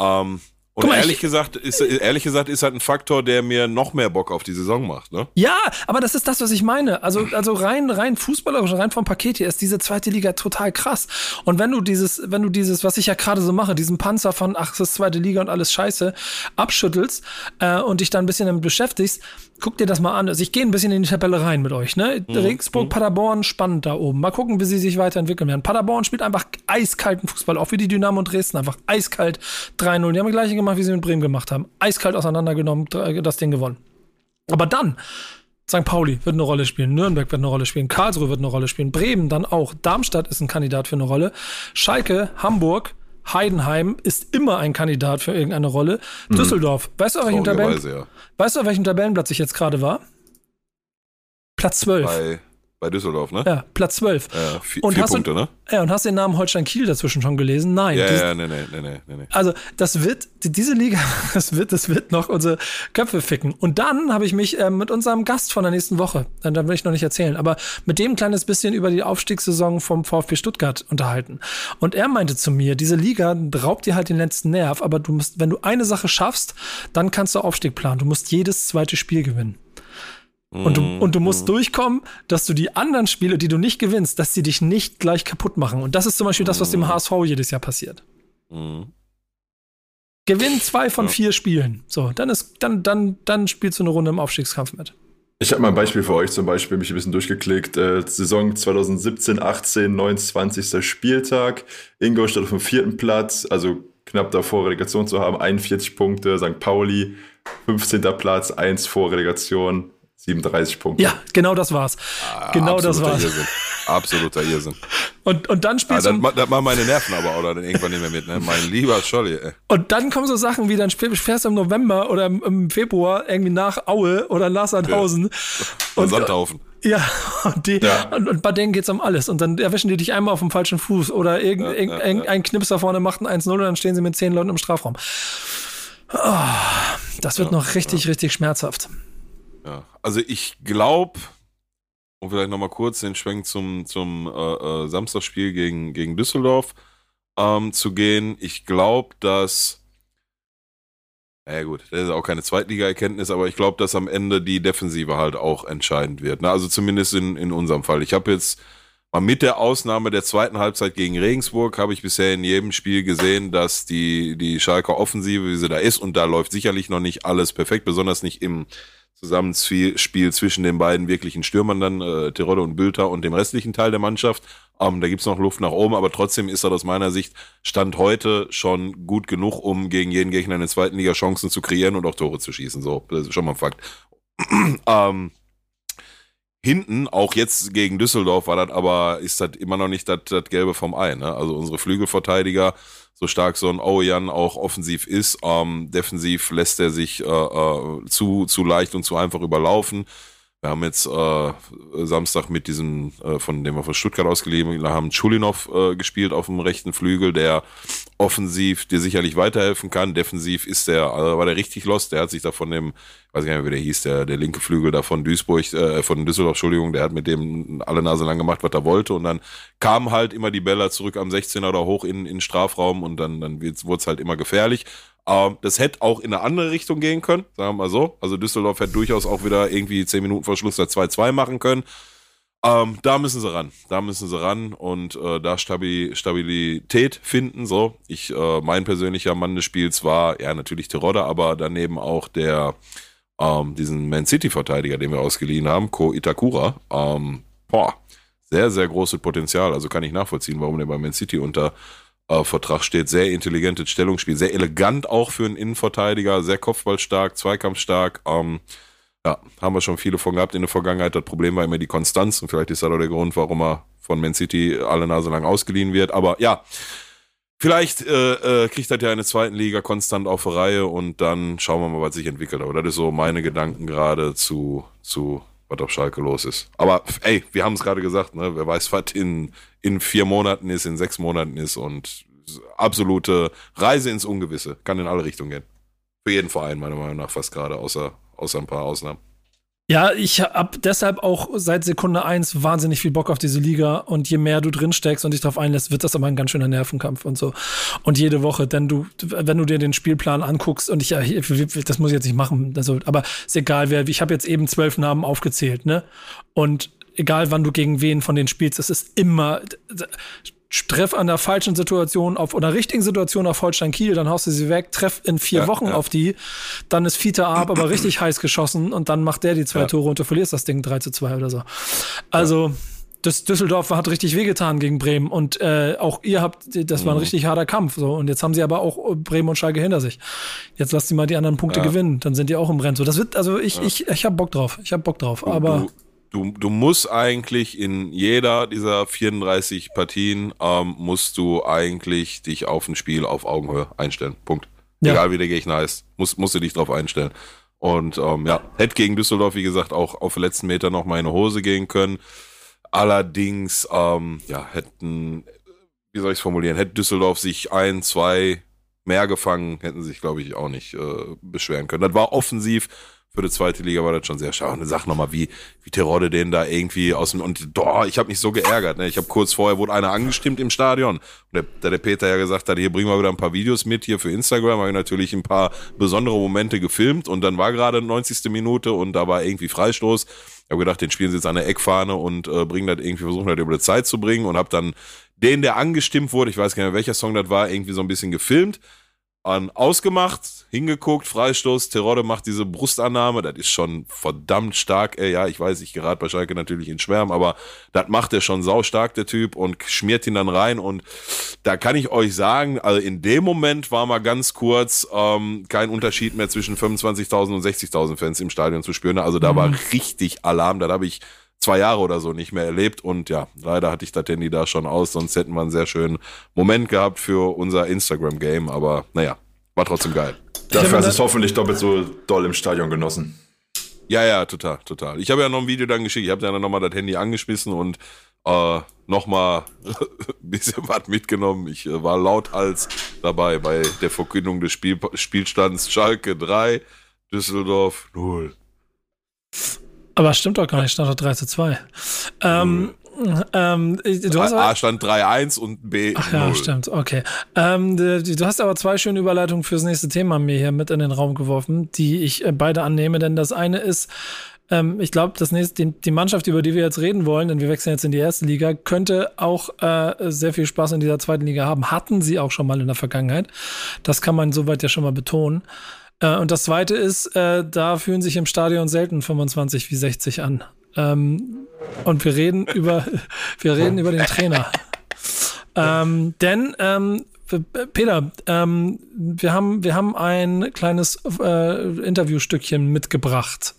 ähm, und mal, ehrlich gesagt, ist, ehrlich gesagt, ist halt ein Faktor, der mir noch mehr Bock auf die Saison macht, ne? Ja, aber das ist das, was ich meine. Also, also rein, rein fußballerisch, rein vom Paket hier ist diese zweite Liga total krass. Und wenn du dieses, wenn du dieses, was ich ja gerade so mache, diesen Panzer von, ach, das ist zweite Liga und alles scheiße, abschüttelst äh, und dich dann ein bisschen damit beschäftigst, guck dir das mal an. Also ich gehe ein bisschen in die Tabelle rein mit euch. Ne? Mhm. Regensburg. Paderborn, spannend da oben. Mal gucken, wie sie sich weiterentwickeln werden. Paderborn spielt einfach eiskalten Fußball, auch wie die Dynamo Dresden. Einfach eiskalt 3-0. Die haben das gleiche gemacht, wie sie mit Bremen gemacht haben. Eiskalt auseinandergenommen, das Ding gewonnen. Aber dann, St. Pauli wird eine Rolle spielen, Nürnberg wird eine Rolle spielen, Karlsruhe wird eine Rolle spielen, Bremen dann auch, Darmstadt ist ein Kandidat für eine Rolle, Schalke, Hamburg, Heidenheim ist immer ein Kandidat für irgendeine Rolle. Mhm. Düsseldorf, weißt du, auf welchem, Tabellen, ja. weißt du, auf welchem Tabellenplatz ich jetzt gerade war? Platz 12. Bei, bei Düsseldorf, ne? Ja, Platz 12. Ja, vier, Und vier hast du- Punkte, ne? Ja, und hast den Namen Holstein Kiel dazwischen schon gelesen? Nein. Ja, die- ja, nee, nee, nee, nee, nee. Also, das wird, die- diese Liga, das wird, das wird noch unsere Köpfe ficken. Und dann habe ich mich äh, mit unserem Gast von der nächsten Woche, dann, dann will ich noch nicht erzählen, aber mit dem ein kleines bisschen über die Aufstiegssaison vom VfB Stuttgart unterhalten. Und er meinte zu mir, diese Liga raubt dir halt den letzten Nerv, aber du musst, wenn du eine Sache schaffst, dann kannst du Aufstieg planen. Du musst jedes zweite Spiel gewinnen. Und du, und du musst durchkommen, dass du die anderen Spiele, die du nicht gewinnst, dass sie dich nicht gleich kaputt machen. Und das ist zum Beispiel das, was dem HSV jedes Jahr passiert. Mhm. Gewinn zwei von Ja. vier Spielen. So, dann ist, dann, dann, dann spielst du eine Runde im Aufstiegskampf mit. Ich habe mal ein Beispiel für euch, zum Beispiel mich ein bisschen durchgeklickt. Äh, Saison 2017, 18, 29. Spieltag. Ingolstadt auf dem vierten Platz, also knapp davor Relegation zu haben, 41 Punkte. St. Pauli, 15. Platz, 1 vor Relegation, 37 Punkte. Ja, genau das war's. genau das Absoluter war's. Irrsinn. Absoluter Irrsinn. Und, und dann Ah, spielst das, du, ma- das machen meine Nerven aber auch dann irgendwann nicht mehr mit, ne? Mein lieber Scholli, ey. und dann kommen so Sachen wie, dann fährst du im November oder im, Februar irgendwie nach Aue oder nach Sandhausen. Und Sandhaufen. Ja, und, die, Ja. Und, und bei denen geht's um alles. Und dann erwischen die dich einmal auf dem falschen Fuß oder irgend, irgend, irgendein Knips da vorne macht ein 1-0 und dann stehen sie mit zehn Leuten im Strafraum. Ah, das wird noch richtig, richtig schmerzhaft. Ja. Also ich glaube, um vielleicht nochmal kurz den Schwenk zum, zum äh, äh, Samstagsspiel gegen, gegen Düsseldorf ähm, zu gehen. Ich glaube, dass ja gut, das ist auch keine Zweitliga-Erkenntnis, aber ich glaube, dass am Ende die Defensive halt auch entscheidend wird. Ne? Also zumindest in, in unserem Fall. Ich habe jetzt mal mit der Ausnahme der zweiten Halbzeit gegen Regensburg, habe ich bisher in jedem Spiel gesehen, dass die, die Schalker Offensive, wie sie da ist, und da läuft sicherlich noch nicht alles perfekt, besonders nicht im Zusammenspiel zwischen den beiden wirklichen Stürmern dann, äh, Terodde und Bülter und dem restlichen Teil der Mannschaft. Ähm, da gibt's noch Luft nach oben, aber trotzdem ist er aus meiner Sicht Stand heute schon gut genug, um gegen jeden Gegner in der zweiten Liga Chancen zu kreieren und auch Tore zu schießen. So, das ist schon mal ein Fakt. ähm, hinten, auch jetzt gegen Düsseldorf war das aber, ist das immer noch nicht das, Gelbe vom Ei. Ne? Also unsere Flügelverteidiger, so stark so ein Ojan auch offensiv ist, ähm, defensiv lässt er sich äh, äh, zu, zu leicht und zu einfach überlaufen. Wir haben jetzt äh, Samstag mit diesem, äh, von dem wir von Stuttgart ausgeliehen haben, Schulinov äh, gespielt auf dem rechten Flügel, der offensiv dir sicherlich weiterhelfen kann. Defensiv ist der, also war der richtig lost. Der hat sich da von dem, ich weiß gar nicht mehr, wie der hieß, der, der linke Flügel da von Duisburg, äh, von Düsseldorf, Entschuldigung, der hat mit dem alle Nase lang gemacht, was er wollte. Und dann kamen halt immer die Bälle zurück am 16er oder hoch in, in Strafraum und dann, dann wurde es halt immer gefährlich. Ähm, das hätte auch in eine andere Richtung gehen können, sagen wir mal so. Also Düsseldorf hätte durchaus auch wieder irgendwie 10 Minuten vor Schluss da 2-2 machen können. Ähm, da müssen sie ran. Da müssen sie ran und äh, da Stabi Stabilität finden. So, ich, äh, mein persönlicher Mann des Spiels war ja natürlich Terodde, aber daneben auch der ähm, diesen Man City Verteidiger, den wir ausgeliehen haben, Ko Itakura. Ähm, boah, sehr sehr großes Potenzial. Also kann ich nachvollziehen, warum der bei Man City unter äh, Vertrag steht. Sehr intelligentes Stellungsspiel, sehr elegant auch für einen Innenverteidiger, sehr kopfballstark, zweikampfstark. Ähm, ja, haben wir schon viele von gehabt in der Vergangenheit. Das Problem war immer die Konstanz und vielleicht ist das auch der Grund, warum er von Man City alle Nase lang ausgeliehen wird. Aber ja, vielleicht äh, äh, kriegt er ja in der zweiten Liga konstant auf Reihe und dann schauen wir mal, was sich entwickelt. Aber das ist so meine Gedanken gerade zu, zu was auf Schalke los ist. Aber ey, wir haben es gerade gesagt, ne? wer weiß, was in, in vier Monaten ist, in sechs Monaten ist und absolute Reise ins Ungewisse. Kann in alle Richtungen gehen. Für jeden Verein, meiner Meinung nach, fast gerade, außer, außer ein paar Ausnahmen. Ja, ich hab deshalb auch seit Sekunde eins wahnsinnig viel Bock auf diese Liga und je mehr du drin steckst und dich darauf einlässt, wird das aber ein ganz schöner Nervenkampf und so. Und jede Woche, denn du, wenn du dir den Spielplan anguckst und ich, das muss ich jetzt nicht machen, also, aber ist egal wer, ich habe jetzt eben zwölf Namen aufgezählt, ne? Und egal wann du gegen wen von denen spielst, es ist immer Treff an der falschen Situation auf oder richtigen Situation auf Holstein Kiel, dann haust du sie weg, Treff in vier Ja, Wochen ja. auf die, dann ist Fiete Ab aber richtig heiß geschossen und dann macht der die zwei Ja. Tore und du verlierst das Ding 3 zu 2 oder so. Also, das Düsseldorf hat richtig wehgetan gegen Bremen und äh, auch ihr habt, das Mhm. war ein richtig harter Kampf. So und jetzt haben sie aber auch Bremen und Schalke hinter sich. Jetzt lasst sie mal die anderen Punkte Ja. gewinnen, dann sind die auch im Rennen. So, das wird, also ich, ich, ich hab Bock drauf. Ich hab Bock drauf. Du, aber du, du, du musst eigentlich in jeder dieser 34 Partien ähm, musst du eigentlich dich auf ein Spiel auf Augenhöhe einstellen. Punkt. Ja. Egal wie der Gegner heißt, musst, musst du dich drauf einstellen. Und ähm, ja, hätte gegen Düsseldorf, wie gesagt, auch auf den letzten Meter noch mal in die Hose gehen können. Allerdings, ähm, ja, hätten, wie soll ich es formulieren, hätte Düsseldorf sich ein, zwei mehr gefangen, hätten sich, glaube ich, auch nicht äh, beschweren können. Das war offensiv für die zweite Liga war das schon sehr schade. Und sag nochmal, wie, wie Terodde den da irgendwie aus dem, und boah, ich habe mich so geärgert. Ne? Ich habe kurz vorher, wurde einer angestimmt im Stadion. Und der, der, Peter ja gesagt hat, hier bringen wir wieder ein paar Videos mit hier für Instagram. Habe ich natürlich ein paar besondere Momente gefilmt und dann war gerade 90. Minute und da war irgendwie Freistoß. Ich habe gedacht, den spielen sie jetzt an der Eckfahne und äh, bringen das irgendwie, versuchen das über die Zeit zu bringen und habe dann den, der angestimmt wurde, ich weiß gar nicht mehr, welcher Song das war, irgendwie so ein bisschen gefilmt ausgemacht, hingeguckt, Freistoß, Terodde macht diese Brustannahme, das ist schon verdammt stark, ey, ja, ich weiß, ich gerate bei Schalke natürlich in Schwärm, aber das macht er schon sau stark, der Typ, und schmiert ihn dann rein und da kann ich euch sagen, also in dem Moment war mal ganz kurz ähm, kein Unterschied mehr zwischen 25.000 und 60.000 Fans im Stadion zu spüren, also da mhm. war richtig Alarm, da habe ich zwei Jahre oder so nicht mehr erlebt. Und ja, leider hatte ich das Handy da schon aus, sonst hätten wir einen sehr schönen Moment gehabt für unser Instagram-Game. Aber naja, war trotzdem geil. Dafür hast du es hoffentlich doppelt so doll im Stadion genossen. Ja, ja, total, total. Ich habe ja noch ein Video dann geschickt. Ich habe dann nochmal das Handy angeschmissen und äh, nochmal ein bisschen was mitgenommen. Ich äh, war lauthals dabei bei der Verkündung des Spiel Spielstands Schalke 3, Düsseldorf 0. Aber stimmt doch gar nicht, stand doch 3 zu 2. Ähm, ähm, du hast A, A stand 3-1 und B. Ach ja, 0. stimmt, okay. Ähm, du, du hast aber zwei schöne Überleitungen fürs nächste Thema mir hier mit in den Raum geworfen, die ich äh, beide annehme, denn das eine ist, ähm, ich glaube, das nächste, die, die, Mannschaft, über die wir jetzt reden wollen, denn wir wechseln jetzt in die erste Liga, könnte auch äh, sehr viel Spaß in dieser zweiten Liga haben. Hatten sie auch schon mal in der Vergangenheit. Das kann man soweit ja schon mal betonen. Äh, und das zweite ist, äh, da fühlen sich im Stadion selten 25 wie 60 an. Ähm, und wir reden über, wir reden über den Trainer. ähm, denn, ähm, Peter, ähm, wir haben, wir haben ein kleines äh, Interviewstückchen mitgebracht.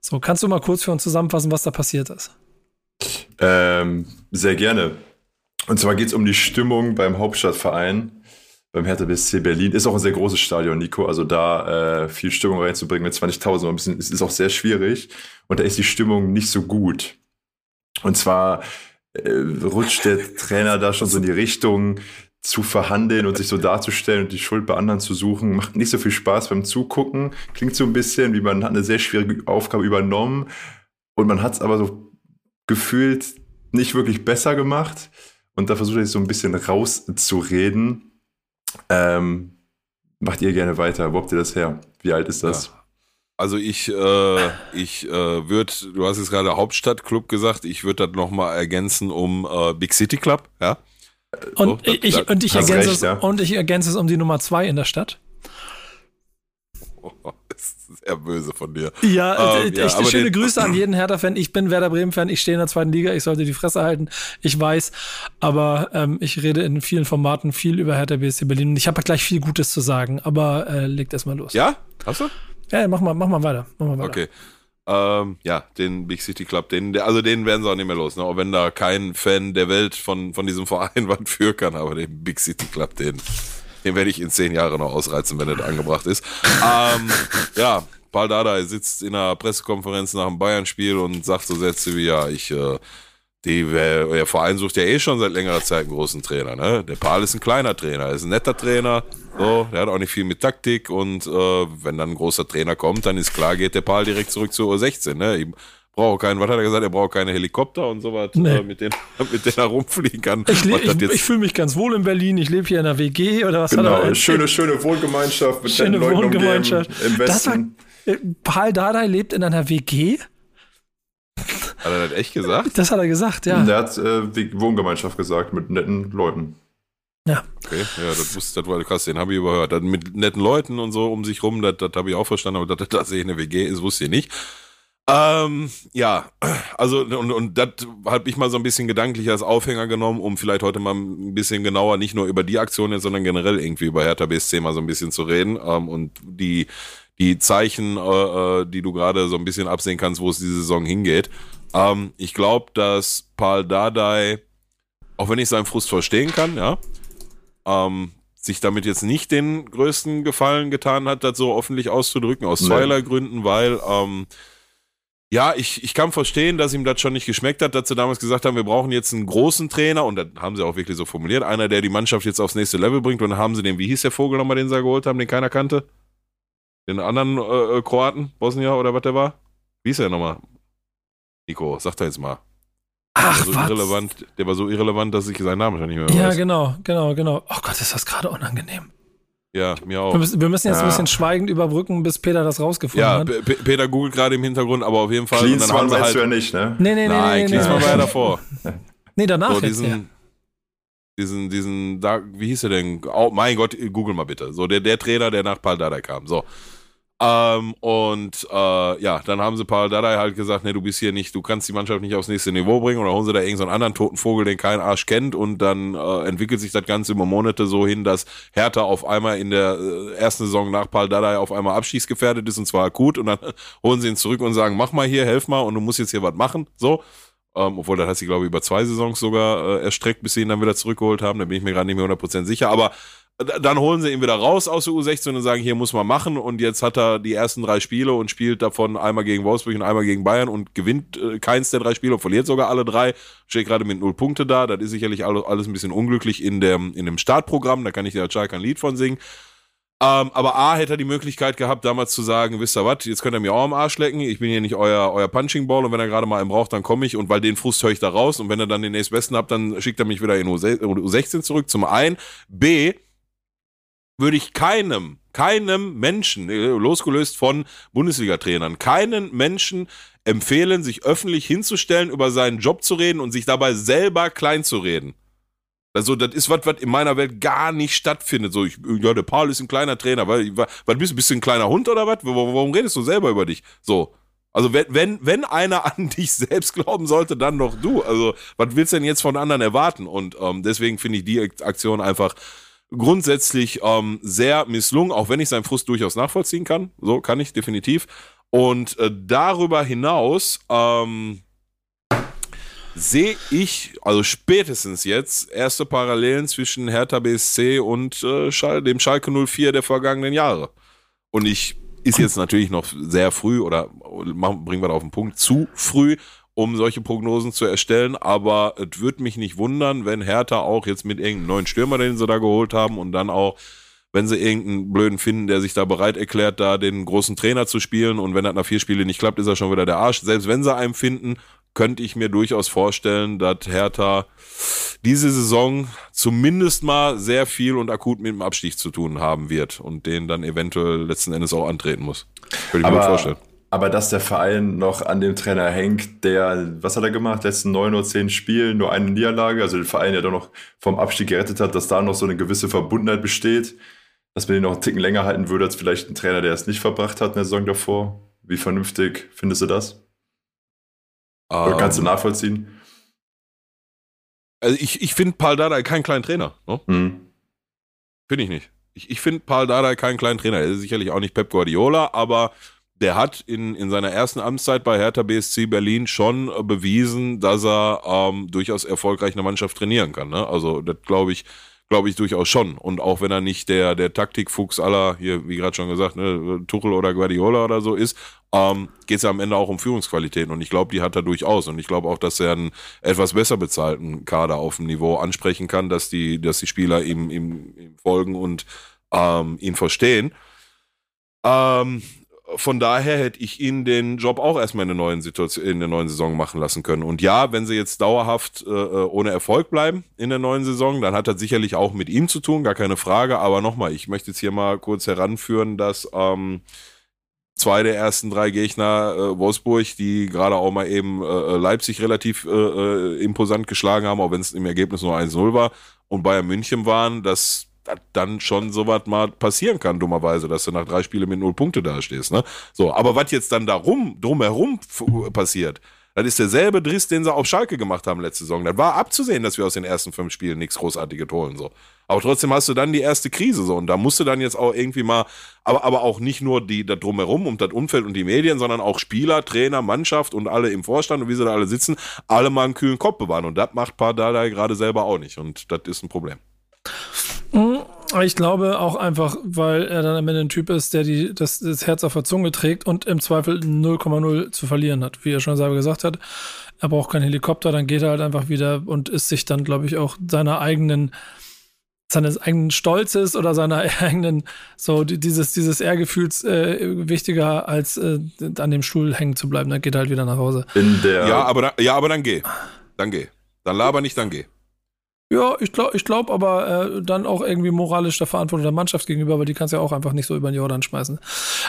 So, kannst du mal kurz für uns zusammenfassen, was da passiert ist? Ähm, sehr gerne. Und zwar geht es um die Stimmung beim Hauptstadtverein beim Hertha BSC Berlin. Ist auch ein sehr großes Stadion, Nico. Also da äh, viel Stimmung reinzubringen mit 20.000 ist, ist auch sehr schwierig. Und da ist die Stimmung nicht so gut. Und zwar äh, rutscht der Trainer da schon so in die Richtung zu verhandeln und sich so darzustellen und die Schuld bei anderen zu suchen. Macht nicht so viel Spaß beim Zugucken. Klingt so ein bisschen, wie man hat eine sehr schwierige Aufgabe übernommen. Und man hat es aber so gefühlt nicht wirklich besser gemacht. Und da versucht er sich so ein bisschen rauszureden. Ähm, macht ihr gerne weiter. Wo habt ihr das her? Wie alt ist das? Ja. Also ich, äh, ich äh, würde, du hast jetzt gerade Hauptstadtclub gesagt, ich würde das nochmal ergänzen um äh, Big City Club, ja. Und, so, ich, und, ich ergänze recht, es, ja. und ich ergänze es um die Nummer zwei in der Stadt. Oh, sehr böse von dir. Ja, ähm, ja schöne Grüße an jeden Hertha-Fan. Ich bin Werder Bremen-Fan. Ich stehe in der zweiten Liga. Ich sollte die Fresse halten. Ich weiß. Aber ähm, ich rede in vielen Formaten viel über Hertha BSC Berlin. Und ich habe gleich viel Gutes zu sagen. Aber äh, legt erstmal los. Ja? Hast du? Ja, mach mal, mach mal weiter. Mach mal weiter. Okay. Ähm, ja, den Big City Club, den, also den werden sie auch nicht mehr los, ne? Auch wenn da kein Fan der Welt von, von diesem Verein was für kann, aber den Big City Club, den, den werde ich in zehn Jahren noch ausreizen, wenn er angebracht ist. ähm, ja, Paul Dardai sitzt in einer Pressekonferenz nach dem Bayern-Spiel und sagt so Sätze wie, ja, ich, äh, die, der Verein sucht ja eh schon seit längerer Zeit einen großen Trainer, ne? Der Paul ist ein kleiner Trainer, er ist ein netter Trainer, so, der hat auch nicht viel mit Taktik und äh, wenn dann ein großer Trainer kommt, dann ist klar, geht der Paul direkt zurück zur U16, ne? Brauche keinen, was hat er gesagt, er braucht keine Helikopter und sowas, nee. äh, mit, denen, mit denen er rumfliegen kann. Ich, ich, ich fühle mich ganz wohl in Berlin, ich lebe hier in einer WG oder was genau, hat er? Schöne, schöne Wohngemeinschaft mit schöne Leuten Wohngemeinschaft. Im Westen. War, äh, Paul Dardai lebt in einer WG? Hat er das echt gesagt? Das hat er gesagt, ja. Der hat äh, Wohngemeinschaft gesagt mit netten Leuten. Ja. Okay, ja, das wusste, das war krass, den habe ich überhört. Das mit netten Leuten und so um sich rum, das, das habe ich auch verstanden, aber dass das tatsächlich eine WG ist, wusste ich nicht. Ähm, ja, also und, und das habe ich mal so ein bisschen gedanklich als Aufhänger genommen, um vielleicht heute mal ein bisschen genauer nicht nur über die Aktion jetzt, sondern generell irgendwie über Hertha BSC mal so ein bisschen zu reden ähm, und die die Zeichen, äh, äh die du gerade so ein bisschen absehen kannst, wo es diese Saison hingeht. Ähm, ich glaube, dass Paul Dardai, auch wenn ich seinen Frust verstehen kann, ja, ähm, sich damit jetzt nicht den größten Gefallen getan hat, das so öffentlich auszudrücken, aus zweierlei Gründen, weil ähm, ja, ich, ich kann verstehen, dass ihm das schon nicht geschmeckt hat, dass sie damals gesagt haben, wir brauchen jetzt einen großen Trainer und das haben sie auch wirklich so formuliert, einer, der die Mannschaft jetzt aufs nächste Level bringt und dann haben sie den, wie hieß der Vogel nochmal, den sie geholt haben, den keiner kannte? Den anderen äh, äh Kroaten, Bosnier oder was der war? Wie hieß der nochmal? Nico, sag da jetzt mal. Ach, der war, so irrelevant, der war so irrelevant, dass ich seinen Namen schon nicht mehr Ja, weiß. genau, genau, genau. Oh Gott, ist das gerade unangenehm. Ja, mir auch. Wir müssen, wir müssen jetzt Ja. ein bisschen schweigend überbrücken, bis Peter das rausgefunden Ja, hat. P- Peter googelt gerade im Hintergrund, aber auf jeden Fall. Klinsmann meinst halt, du ja nicht, ne? Nee, nee, nee, Nein, nee, nee, Klinsmann nee. war ja davor. Nee, danach So, jetzt. Ja. diesen, diesen, diesen, da, wie hieß er denn? Oh, mein Gott, google mal bitte. So, der, der Trainer, der nach Paul Dardai kam. So. Ähm, und äh, ja, dann haben sie Paul Dardai halt gesagt, nee, du bist hier nicht, du kannst die Mannschaft nicht aufs nächste Niveau bringen. Dann holen sie da irgendeinen so anderen toten Vogel, den kein Arsch kennt. Und dann äh, entwickelt sich das Ganze über Monate so hin, dass Hertha auf einmal in der äh, ersten Saison nach Paul Dardai auf einmal abschießgefährdet ist und zwar akut. Und dann holen sie ihn zurück und sagen, mach mal hier, helf mal und du musst jetzt hier was machen. So. Ähm, obwohl, das hat sie, glaube ich, über zwei Saisons sogar äh, erstreckt, bis sie ihn dann wieder zurückgeholt haben. Da bin ich mir gerade nicht mehr 100% sicher. Aber dann holen sie ihn wieder raus aus der U16 und sagen, hier muss man machen. Und jetzt hat er die ersten drei Spiele und spielt davon einmal gegen Wolfsburg und einmal gegen Bayern und gewinnt äh, keins der drei Spiele und verliert sogar alle drei. Steht gerade mit null Punkte da. Das ist sicherlich alles, ein bisschen unglücklich in dem, in dem Startprogramm. Da kann ich dir als Schalke ein Lied von singen. Ähm, aber A hätte er die Möglichkeit gehabt, damals zu sagen, wisst ihr was, jetzt könnt ihr mir auch am Arsch lecken, ich bin hier nicht euer, euer Punching Ball und wenn er gerade mal einen braucht, dann komme ich und weil den Frust höre ich da raus und wenn er dann den nächstbesten habt, dann schickt er mich wieder in U16 zurück, zum einen. B, würde ich keinem, keinem Menschen, äh, losgelöst von Bundesliga-Trainern, keinen Menschen empfehlen, sich öffentlich hinzustellen, über seinen Job zu reden und sich dabei selber klein zu reden. Also, das ist was, was in meiner Welt gar nicht stattfindet. So, ich, ja, der Paul ist ein kleiner Trainer, weil, was bist du, bist du ein kleiner Hund oder was? Warum, redest du selber über dich? So. Also, wenn, wenn, wenn einer an dich selbst glauben sollte, dann doch du. Also, was willst du denn jetzt von anderen erwarten? Und ähm, deswegen finde ich die Aktion einfach grundsätzlich ähm, sehr misslungen, auch wenn ich seinen Frust durchaus nachvollziehen kann. So kann ich definitiv. Und äh, darüber hinaus ähm, sehe ich, also spätestens jetzt, erste Parallelen zwischen Hertha BSC und äh, Schal dem Schalke 04 der vergangenen Jahre. Und ich ist jetzt natürlich noch sehr früh oder machen, bringen wir da auf den Punkt, zu früh, um solche Prognosen zu erstellen, aber es würde mich nicht wundern, wenn Hertha auch jetzt mit irgendeinem neuen Stürmer, den sie da geholt haben und dann auch, wenn sie irgendeinen Blöden finden, der sich da bereit erklärt, da den großen Trainer zu spielen und wenn das nach vier Spielen nicht klappt, ist er schon wieder der Arsch. Selbst wenn sie einen finden, könnte ich mir durchaus vorstellen, dass Hertha diese Saison zumindest mal sehr viel und akut mit dem Abstieg zu tun haben wird und den dann eventuell letzten Endes auch antreten muss. Könnte ich mir gut vorstellen. Aber dass der Verein noch an dem Trainer hängt, der, was hat er gemacht, letzten neun oder zehn Spielen, nur eine Niederlage, also den Verein ja doch noch vom Abstieg gerettet hat, dass da noch so eine gewisse Verbundenheit besteht, dass man den noch einen Ticken länger halten würde, als vielleicht ein Trainer, der es nicht verbracht hat in der Saison davor. Wie vernünftig findest du das? Oder kannst du Ähm, nachvollziehen? Also ich, ich finde Paul Dardai keinen kleinen Trainer. Ne? Hm. Finde ich nicht. Ich, ich finde Paul Dardai keinen kleinen Trainer. Er ist sicherlich auch nicht Pep Guardiola, aber der hat in, in seiner ersten Amtszeit bei Hertha BSC Berlin schon bewiesen, dass er ähm, durchaus erfolgreich eine Mannschaft trainieren kann. Ne? Also das glaube ich, glaube ich durchaus schon. Und auch wenn er nicht der, der Taktikfuchs aller, hier, wie gerade schon gesagt, ne, Tuchel oder Guardiola oder so ist, ähm, geht es ja am Ende auch um Führungsqualitäten. Und ich glaube, die hat er durchaus. Und ich glaube auch, dass er einen etwas besser bezahlten Kader auf dem Niveau ansprechen kann, dass die, dass die Spieler ihm, ihm, ihm folgen und ähm, ihn verstehen. Ähm, von daher hätte ich ihn den Job auch erstmal in der neuen Situation, in der neuen Saison machen lassen können. Und ja, wenn sie jetzt dauerhaft äh, ohne Erfolg bleiben in der neuen Saison, dann hat das sicherlich auch mit ihm zu tun, gar keine Frage. Aber nochmal, ich möchte jetzt hier mal kurz heranführen, dass ähm, zwei der ersten drei Gegner äh, Wolfsburg, die gerade auch mal eben äh, Leipzig relativ äh, äh, imposant geschlagen haben, auch wenn es im Ergebnis nur 1-0 war, und Bayern München waren, dass das dann schon sowas mal passieren kann, dummerweise, dass du nach drei Spielen mit null Punkte da stehst. Ne? So, aber was jetzt dann darum, drumherum passiert, das ist derselbe Driss, den sie auf Schalke gemacht haben letzte Saison. Das war abzusehen, dass wir aus den ersten fünf Spielen nichts Großartiges holen. So. Aber trotzdem hast du dann die erste Krise so. Und da musst du dann jetzt auch irgendwie mal, aber, aber auch nicht nur die da drumherum und das Umfeld und die Medien, sondern auch Spieler, Trainer, Mannschaft und alle im Vorstand und wie sie da alle sitzen, alle mal einen kühlen Kopf bewahren. Und das macht Pardadei gerade selber auch nicht. Und das ist ein Problem. Ich glaube auch einfach, weil er dann am Ende ein Typ ist, der die, das, das Herz auf der Zunge trägt und im Zweifel 0,0 zu verlieren hat. Wie er schon selber gesagt hat, er braucht keinen Helikopter, dann geht er halt einfach wieder und ist sich dann, glaube ich, auch seiner eigenen, seines eigenen Stolzes oder seiner eigenen, so dieses, dieses Ehrgefühls äh, wichtiger, als äh, an dem Stuhl hängen zu bleiben. Dann geht er halt wieder nach Hause. In der Ja, aber, da, ja, aber dann geh. Dann geh. Dann laber nicht, dann geh. Ja, ich glaube ich glaub aber äh, dann auch irgendwie moralisch der Verantwortung der Mannschaft gegenüber, weil die kannst ja auch einfach nicht so über den Jordan schmeißen.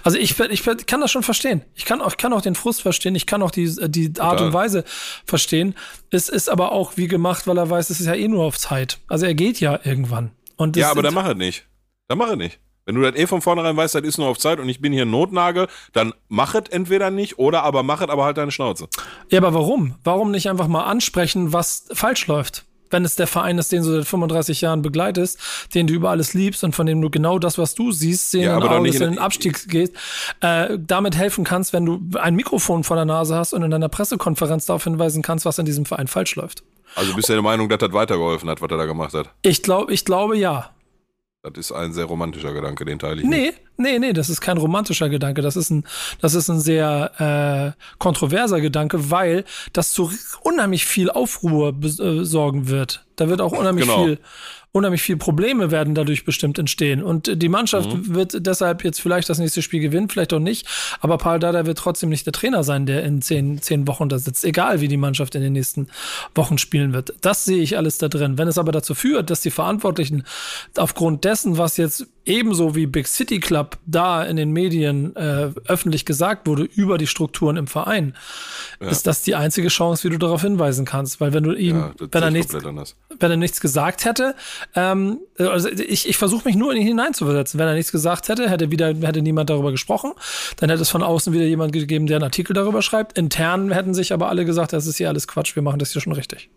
Also ich, ich kann das schon verstehen. Ich kann auch, ich kann auch den Frust verstehen, ich kann auch die, die Art Total. und Weise verstehen. Es ist aber auch wie gemacht, weil er weiß, es ist ja eh nur auf Zeit. Also er geht ja irgendwann. Und Ja, aber dann mach es nicht. Dann mach es nicht. Wenn du das eh von vornherein weißt, das ist nur auf Zeit und ich bin hier Notnagel, dann mach es entweder nicht oder aber mach es aber halt deine Schnauze. Ja, aber warum? Warum nicht einfach mal ansprechen, was falsch läuft? Wenn es der Verein ist, den du seit 35 Jahren begleitest, den du über alles liebst und von dem du genau das, was du siehst, sehen Ja, in- in den Abstieg gehst, äh, damit helfen kannst, wenn du ein Mikrofon vor der Nase hast und in einer Pressekonferenz darauf hinweisen kannst, was in diesem Verein falsch läuft. Also bist du der Meinung, dass das weitergeholfen hat, was er da gemacht hat? Ich glaube, ich glaube ja. Das ist ein sehr romantischer Gedanke, den teile ich nicht. Nee, nee, nee, das ist kein romantischer Gedanke. Das ist ein, das ist ein sehr äh, kontroverser Gedanke, weil das zu unheimlich viel Aufruhr besorgen wird. Da wird auch unheimlich Genau. viel, unheimlich viel Probleme werden dadurch bestimmt entstehen. Und die Mannschaft wird deshalb jetzt vielleicht das nächste Spiel gewinnen, vielleicht auch nicht. Aber Paul Dada wird trotzdem nicht der Trainer sein, der in zehn, zehn Wochen da sitzt, egal wie die Mannschaft in den nächsten Wochen spielen wird. Das sehe ich alles da drin. Wenn es aber dazu führt, dass die Verantwortlichen aufgrund dessen, was jetzt ebenso wie Big City Club da in den Medien äh, öffentlich gesagt wurde über die Strukturen im Verein, ist das die einzige Chance, wie du darauf hinweisen kannst. Weil wenn du ihm, Ja, wenn er nichts. Wenn er nichts gesagt hätte, ähm, also ich, ich versuche mich nur in ihn hineinzuversetzen. Wenn er nichts gesagt hätte, hätte wieder hätte niemand darüber gesprochen. Dann hätte es von außen wieder jemand gegeben, der einen Artikel darüber schreibt. Intern hätten sich aber alle gesagt, das ist hier alles Quatsch, wir machen das hier schon richtig.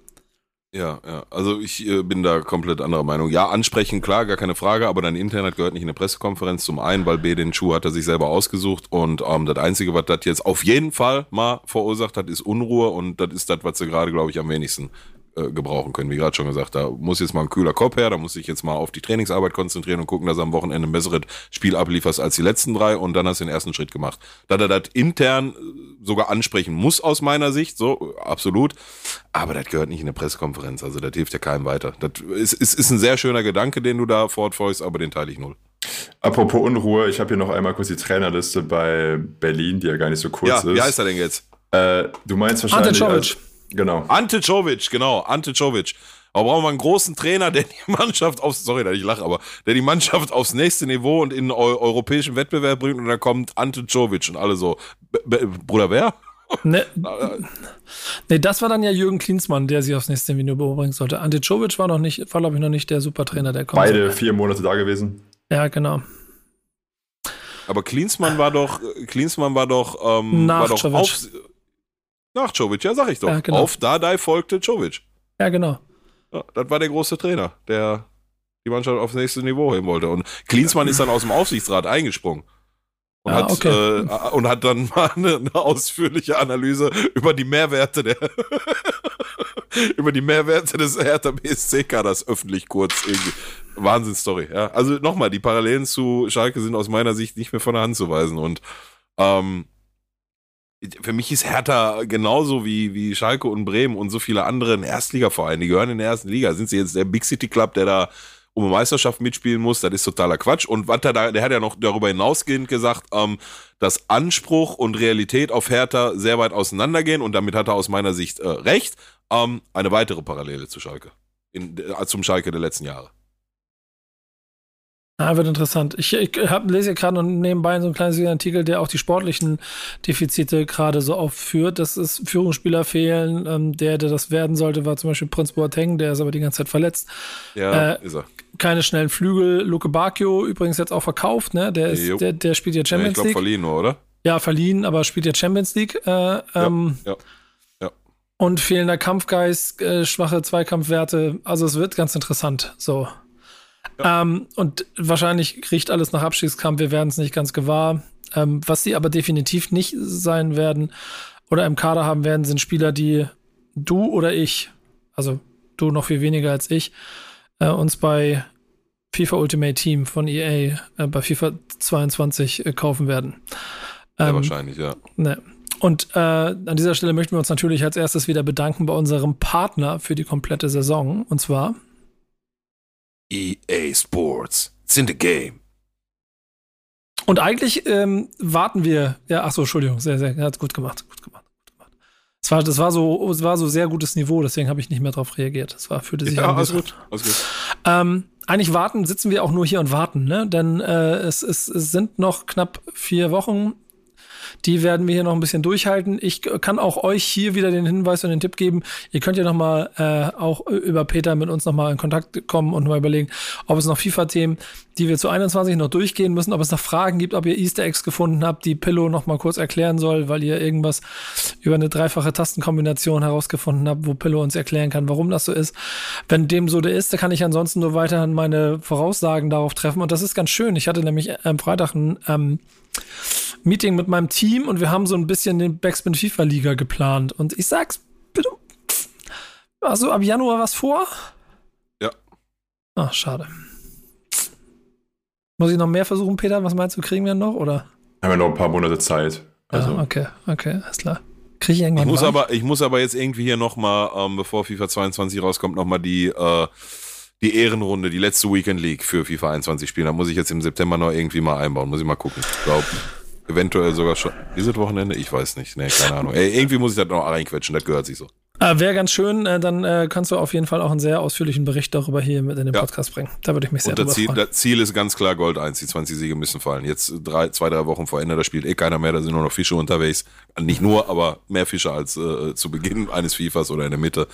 Ja, ja. Also ich äh, bin da komplett anderer Meinung. Ja, ansprechen, klar, gar keine Frage, aber dein Internet gehört nicht in eine Pressekonferenz. Zum einen, weil B den Schuh hat er sich selber ausgesucht und ähm, das Einzige, was das jetzt auf jeden Fall mal verursacht hat, ist Unruhe und das ist das, was sie gerade, glaube ich, am wenigsten äh, gebrauchen können. Wie gerade schon gesagt, da muss jetzt mal ein kühler Kopf her, da muss ich jetzt mal auf die Trainingsarbeit konzentrieren und gucken, dass er am Wochenende ein besseres Spiel ablieferst als die letzten drei und dann hast du den ersten Schritt gemacht. Da er das intern äh, sogar ansprechen muss aus meiner Sicht, so absolut, aber das gehört nicht in eine Pressekonferenz, also das hilft ja keinem weiter. Das ist, ist, ist ein sehr schöner Gedanke, den du da fortfolgst, aber den teile ich null. Apropos Unruhe, ich habe hier noch einmal kurz die Trainerliste bei Berlin, die ja gar nicht so kurz Ja, ist. wie heißt er denn jetzt? Äh, du meinst wahrscheinlich. Ante Genau. Ante Czovic, genau, Ante Czovic. Aber brauchen wir einen großen Trainer, der die Mannschaft aufs, sorry, dass ich lache, aber der die Mannschaft aufs nächste Niveau und in den eu europäischen Wettbewerb bringt und dann kommt Ante Czovic und alle so, B B Bruder, wer? Ne, nee, das war dann ja Jürgen Klinsmann, der sie aufs nächste Video bringen sollte. Ante Czovic war noch nicht, war glaube ich noch nicht der Supertrainer, der kommt. Beide vier Monate da gewesen. Ja, genau. Aber Klinsmann war doch, Klinsmann war doch, ähm, Nach war doch Czovic. auf, nach Czovic, ja, sag ich doch. Ja, genau. Auf Dardai folgte Czovic. Ja, genau. Ja, das war der große Trainer, der die Mannschaft aufs nächste Niveau heben wollte. Und Klinsmann ist dann aus dem Aufsichtsrat eingesprungen. Und, Ah, hat, okay. äh, und hat dann mal eine, eine ausführliche Analyse über die Mehrwerte der über die Mehrwerte des Hertha BSC-Kaders öffentlich kurz irgendwie. Wahnsinnsstory, ja. Also nochmal, die Parallelen zu Schalke sind aus meiner Sicht nicht mehr von der Hand zu weisen. Und ähm, für mich ist Hertha genauso wie, wie Schalke und Bremen und so viele andere ein Erstligaverein. Die gehören in der ersten Liga. Sind sie jetzt der Big City Club, der da um eine Meisterschaft mitspielen muss? Das ist totaler Quatsch. Und was er der hat ja noch darüber hinausgehend gesagt, ähm, dass Anspruch und Realität auf Hertha sehr weit auseinandergehen. Und damit hat er aus meiner Sicht äh, recht. Ähm, eine weitere Parallele zu Schalke. In, äh, zum Schalke der letzten Jahre. Ah, wird interessant. Ich, ich hab, lese hier gerade nebenbei so einen kleinen Artikel, der auch die sportlichen Defizite gerade so aufführt. dass es Führungsspieler fehlen. Ähm, der, der das werden sollte, war zum Beispiel Prinz Boateng, der ist aber die ganze Zeit verletzt. Ja, Äh, ist er. Keine schnellen Flügel. Luke Bacchio übrigens jetzt auch verkauft, ne? Der, ist, der, der spielt ja Ja, ich Champions glaube, League. verliehen nur, oder? Ja, verliehen, aber spielt ja Champions League. Äh, ähm, ja, ja. Und fehlender Kampfgeist, äh, schwache Zweikampfwerte. Also es wird ganz interessant. So. Ähm, und wahrscheinlich riecht alles nach Abstiegskampf. Wir werden es nicht ganz gewahr. Ähm, was sie aber definitiv nicht sein werden oder im Kader haben werden, sind Spieler, die du oder ich, also du noch viel weniger als ich, äh, uns bei FIFA Ultimate Team von EA äh, bei FIFA 22 äh, kaufen werden. Ja, Ähm, wahrscheinlich, ja. Ne. Und äh, an dieser Stelle möchten wir uns natürlich als erstes wieder bedanken bei unserem Partner für die komplette Saison. Und zwar EA Sports. It's in the game. Und eigentlich ähm, warten wir. Ja, ach so, Entschuldigung, sehr, sehr, hat gut gemacht, gut gemacht, gut gemacht. Es war, das war so, es war so sehr gutes Niveau, deswegen habe ich nicht mehr darauf reagiert. Es war fühlte sich Ja, alles gut. Alles gut. Ähm, eigentlich warten, sitzen wir auch nur hier und warten, ne? Denn äh, es, es, es sind noch knapp vier Wochen. Die werden wir hier noch ein bisschen durchhalten. Ich kann auch euch hier wieder den Hinweis und den Tipp geben. Ihr könnt ja noch mal äh, auch über Peter mit uns noch mal in Kontakt kommen und mal überlegen, ob es noch FIFA-Themen, die wir zu 21 noch durchgehen müssen, ob es noch Fragen gibt, ob ihr Easter Eggs gefunden habt, die Pillow noch mal kurz erklären soll, weil ihr irgendwas über eine dreifache Tastenkombination herausgefunden habt, wo Pillow uns erklären kann, warum das so ist. Wenn dem so der ist, dann kann ich ansonsten nur weiterhin meine Voraussagen darauf treffen. Und das ist ganz schön. Ich hatte nämlich am Freitag ein ähm, Meeting mit meinem Team und wir haben so ein bisschen den Backspin FIFA Liga geplant. Und ich sag's bitte. Also ab Januar was vor? Ja. Ach, schade. Muss ich noch mehr versuchen, Peter? Was meinst du, kriegen wir noch? Oder? Haben wir noch ein paar Monate Zeit. Also, ja, okay, okay, alles klar. Kriege ich Ich irgendwann muss, rein? aber, ich muss aber jetzt irgendwie hier nochmal, ähm, bevor FIFA 22 rauskommt, nochmal die, äh, die Ehrenrunde, die letzte Weekend League für FIFA 21 spielen. Da muss ich jetzt im September noch irgendwie mal einbauen. Muss ich mal gucken. Ich glaube, eventuell sogar schon. Dieses Wochenende? Ich weiß nicht. Nee, keine Ahnung. Ey, irgendwie muss ich das noch reinquetschen. Das gehört sich so. Äh, Wäre ganz schön, äh, dann äh, kannst du auf jeden Fall auch einen sehr ausführlichen Bericht darüber hier mit in den Ja. Podcast bringen. Da würde ich mich sehr Und das Ziel, freuen. das Ziel ist ganz klar Gold 1. Die 20 Siege müssen fallen. Jetzt drei, zwei, drei Wochen vor Ende, da spielt eh keiner mehr. Da sind nur noch Fische unterwegs. Nicht nur, aber mehr Fische als äh, zu Beginn eines FIFAs oder in der Mitte.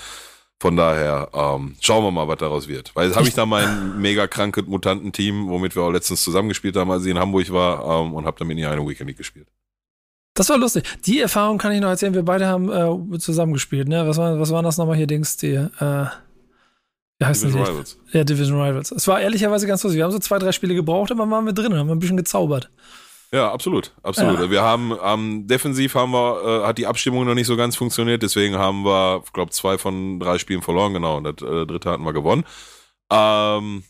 Von daher ähm, schauen wir mal, was daraus wird. Weil jetzt habe ich da mein mega krankes Mutantenteam, womit wir auch letztens zusammengespielt haben, als ich in Hamburg war, ähm, und habe damit nie eine Weekend League gespielt. Das war lustig. Die Erfahrung kann ich noch erzählen. Wir beide haben äh, zusammengespielt. Ne? Was, war, was waren das nochmal hier, Dings? Die, äh, wie heißt Division? Rivals. Ja, Division Rivals. Es war ehrlicherweise ganz lustig. Wir haben so zwei, drei Spiele gebraucht, aber waren wir drin und haben ein bisschen gezaubert. Ja, absolut, absolut. Ja. Wir haben ähm, defensiv haben wir, äh, hat die Abstimmung noch nicht so ganz funktioniert, deswegen haben wir, ich glaube, zwei von drei Spielen verloren, genau. Und das äh, dritte hatten wir gewonnen. Ähm,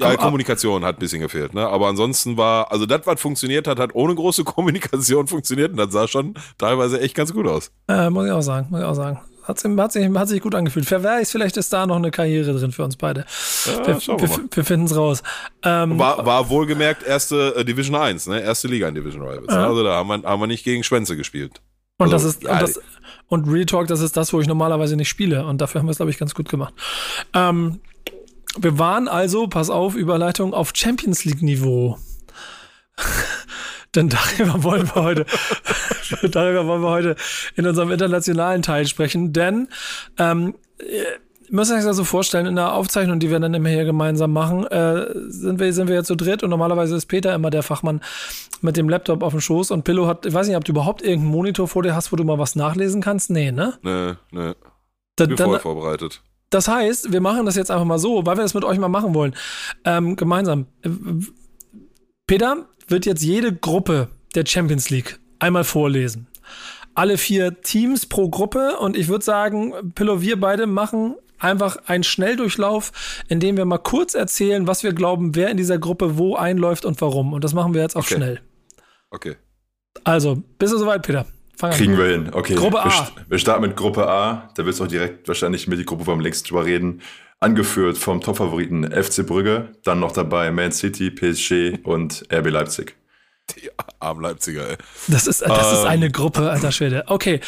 ja, die Kommunikation hat ein bisschen gefehlt, ne? Aber ansonsten war, also das, was funktioniert hat, hat ohne große Kommunikation funktioniert und das sah schon teilweise echt ganz gut aus. Äh, muss ich auch sagen, muss ich auch sagen. Hat, sich- hat, sich, hat sich gut angefühlt. Wer weiß, vielleicht ist da noch eine Karriere drin für uns beide. Ja, wir wir wir, finden es raus. Ähm, War, war wohlgemerkt erste äh, Division 1, ne? Erste Liga in Division Rivals. Ja. Also da haben wir, haben wir nicht gegen Schwänze gespielt. und das also, ist ja, und, das, und Real Talk, das ist das, wo ich normalerweise nicht spiele. Und dafür haben wir es, glaube ich, ganz gut gemacht. Ähm, wir waren also, pass auf, Überleitung auf Champions League-Niveau. Denn darüber wollen wir heute, darüber wollen wir heute in unserem internationalen Teil sprechen. Denn ähm, ihr müsst euch das so vorstellen, in der Aufzeichnung, die wir dann immer hier gemeinsam machen, äh, sind wir, sind wir jetzt zu dritt und normalerweise ist Peter immer der Fachmann mit dem Laptop auf dem Schoß und Pillow hat, ich weiß nicht, ob du überhaupt irgendeinen Monitor vor dir hast, wo du mal was nachlesen kannst? Nee, ne? Ne, ne. Da, Bin voll vorbereitet. das heißt, wir machen das jetzt einfach mal so, weil wir das mit euch mal machen wollen. Ähm, gemeinsam. Peter wird jetzt jede Gruppe der Champions League einmal vorlesen. Alle vier Teams pro Gruppe und ich würde sagen, Pillow, wir beide machen einfach einen Schnelldurchlauf, in dem wir mal kurz erzählen, was wir glauben, wer in dieser Gruppe wo einläuft und warum. Und das machen wir jetzt auch Okay. schnell. Okay. Also, bist du soweit, Peter? Fang an. Kriegen wir hin. Okay. Gruppe A. Wir, st- wir starten mit Gruppe A. Da wirst du auch direkt wahrscheinlich mit die Gruppe, am längsten drüber reden. Angeführt vom Topfavoriten FC Brügge. Dann noch dabei Man City, PSG und RB Leipzig. Die armen Leipziger, ey. Das ist, das ist Ähm. eine Gruppe, alter Schwede. Okay,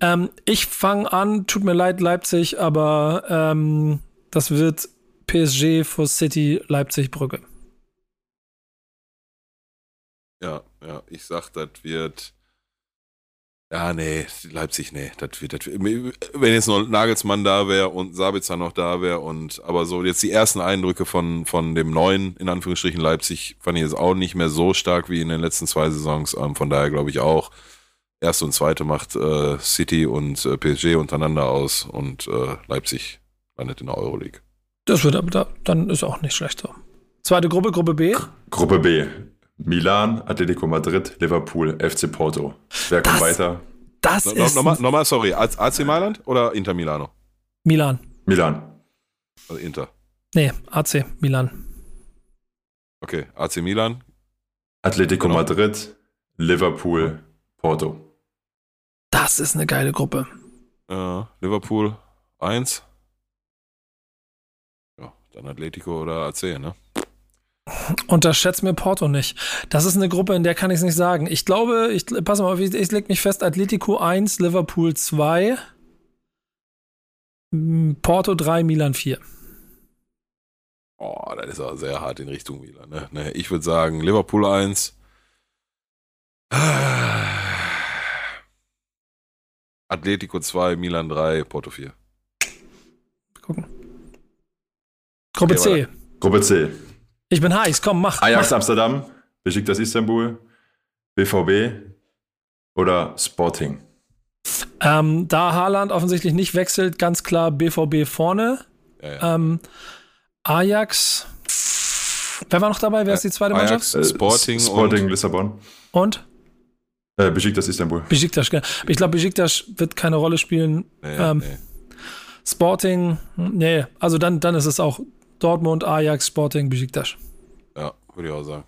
ähm, ich fange an. Tut mir leid, Leipzig, aber ähm, das wird PSG for City Leipzig Brügge. Ja, ja, ich sag, das wird. Ja, nee, Leipzig, nee, das wird, das wird, wenn jetzt noch Nagelsmann da wäre und Sabitzer noch da wäre und, aber so jetzt die ersten Eindrücke von, von dem neuen, in Anführungsstrichen Leipzig, fand ich jetzt auch nicht mehr so stark wie in den letzten zwei Saisons, ähm, von daher glaube ich auch, erste und zweite macht äh, City und äh, PSG untereinander aus und äh, Leipzig landet in der Euroleague. Das wird aber da, dann ist auch nicht schlecht so. Zweite Gruppe, Gruppe B. Gruppe B. Milan, Atletico Madrid, Liverpool, FC Porto. Wer kommt Das- weiter? Das No, no, ist nochmal, nochmal, sorry, AC Mailand oder Inter Milano? Milan. Milan. Also Inter. Nee, AC Milan. Okay, AC Milan. Atletico Genau. Madrid, Liverpool, Porto. Das ist eine geile Gruppe. Äh, Liverpool 1. Ja, dann Atletico oder AC, ne? Unterschätzt mir Porto nicht. Das ist eine Gruppe, in der kann ich es nicht sagen. Ich glaube, ich pass mal auf, ich, ich leg mich fest, Atletico 1, Liverpool 2, m, Porto 3, Milan 4. Oh, das ist aber sehr hart in Richtung Milan, ne? ne ich würde sagen Liverpool 1. Atletico 2, Milan 3, Porto 4. Gucken. Gruppe Okay, C. Gruppe C. Ich bin heiß, komm, mach. Ajax mach. Amsterdam, Besiktas Istanbul, BVB oder Sporting. Ähm, da Haaland offensichtlich nicht wechselt, ganz klar BVB vorne. Ja, ja. Ähm, Ajax. Wer war noch dabei? Wer ist die zweite Ajax, Mannschaft? Sporting, Sporting und Lissabon. Und? Äh, Besiktas Istanbul. Besiktas. genau. Ich glaube, Besiktas wird keine Rolle spielen. nee, ähm, nee. Sporting, nee, also dann, dann ist es auch Dortmund, Ajax, Sporting, Besiktas. Ja, würde ich auch sagen.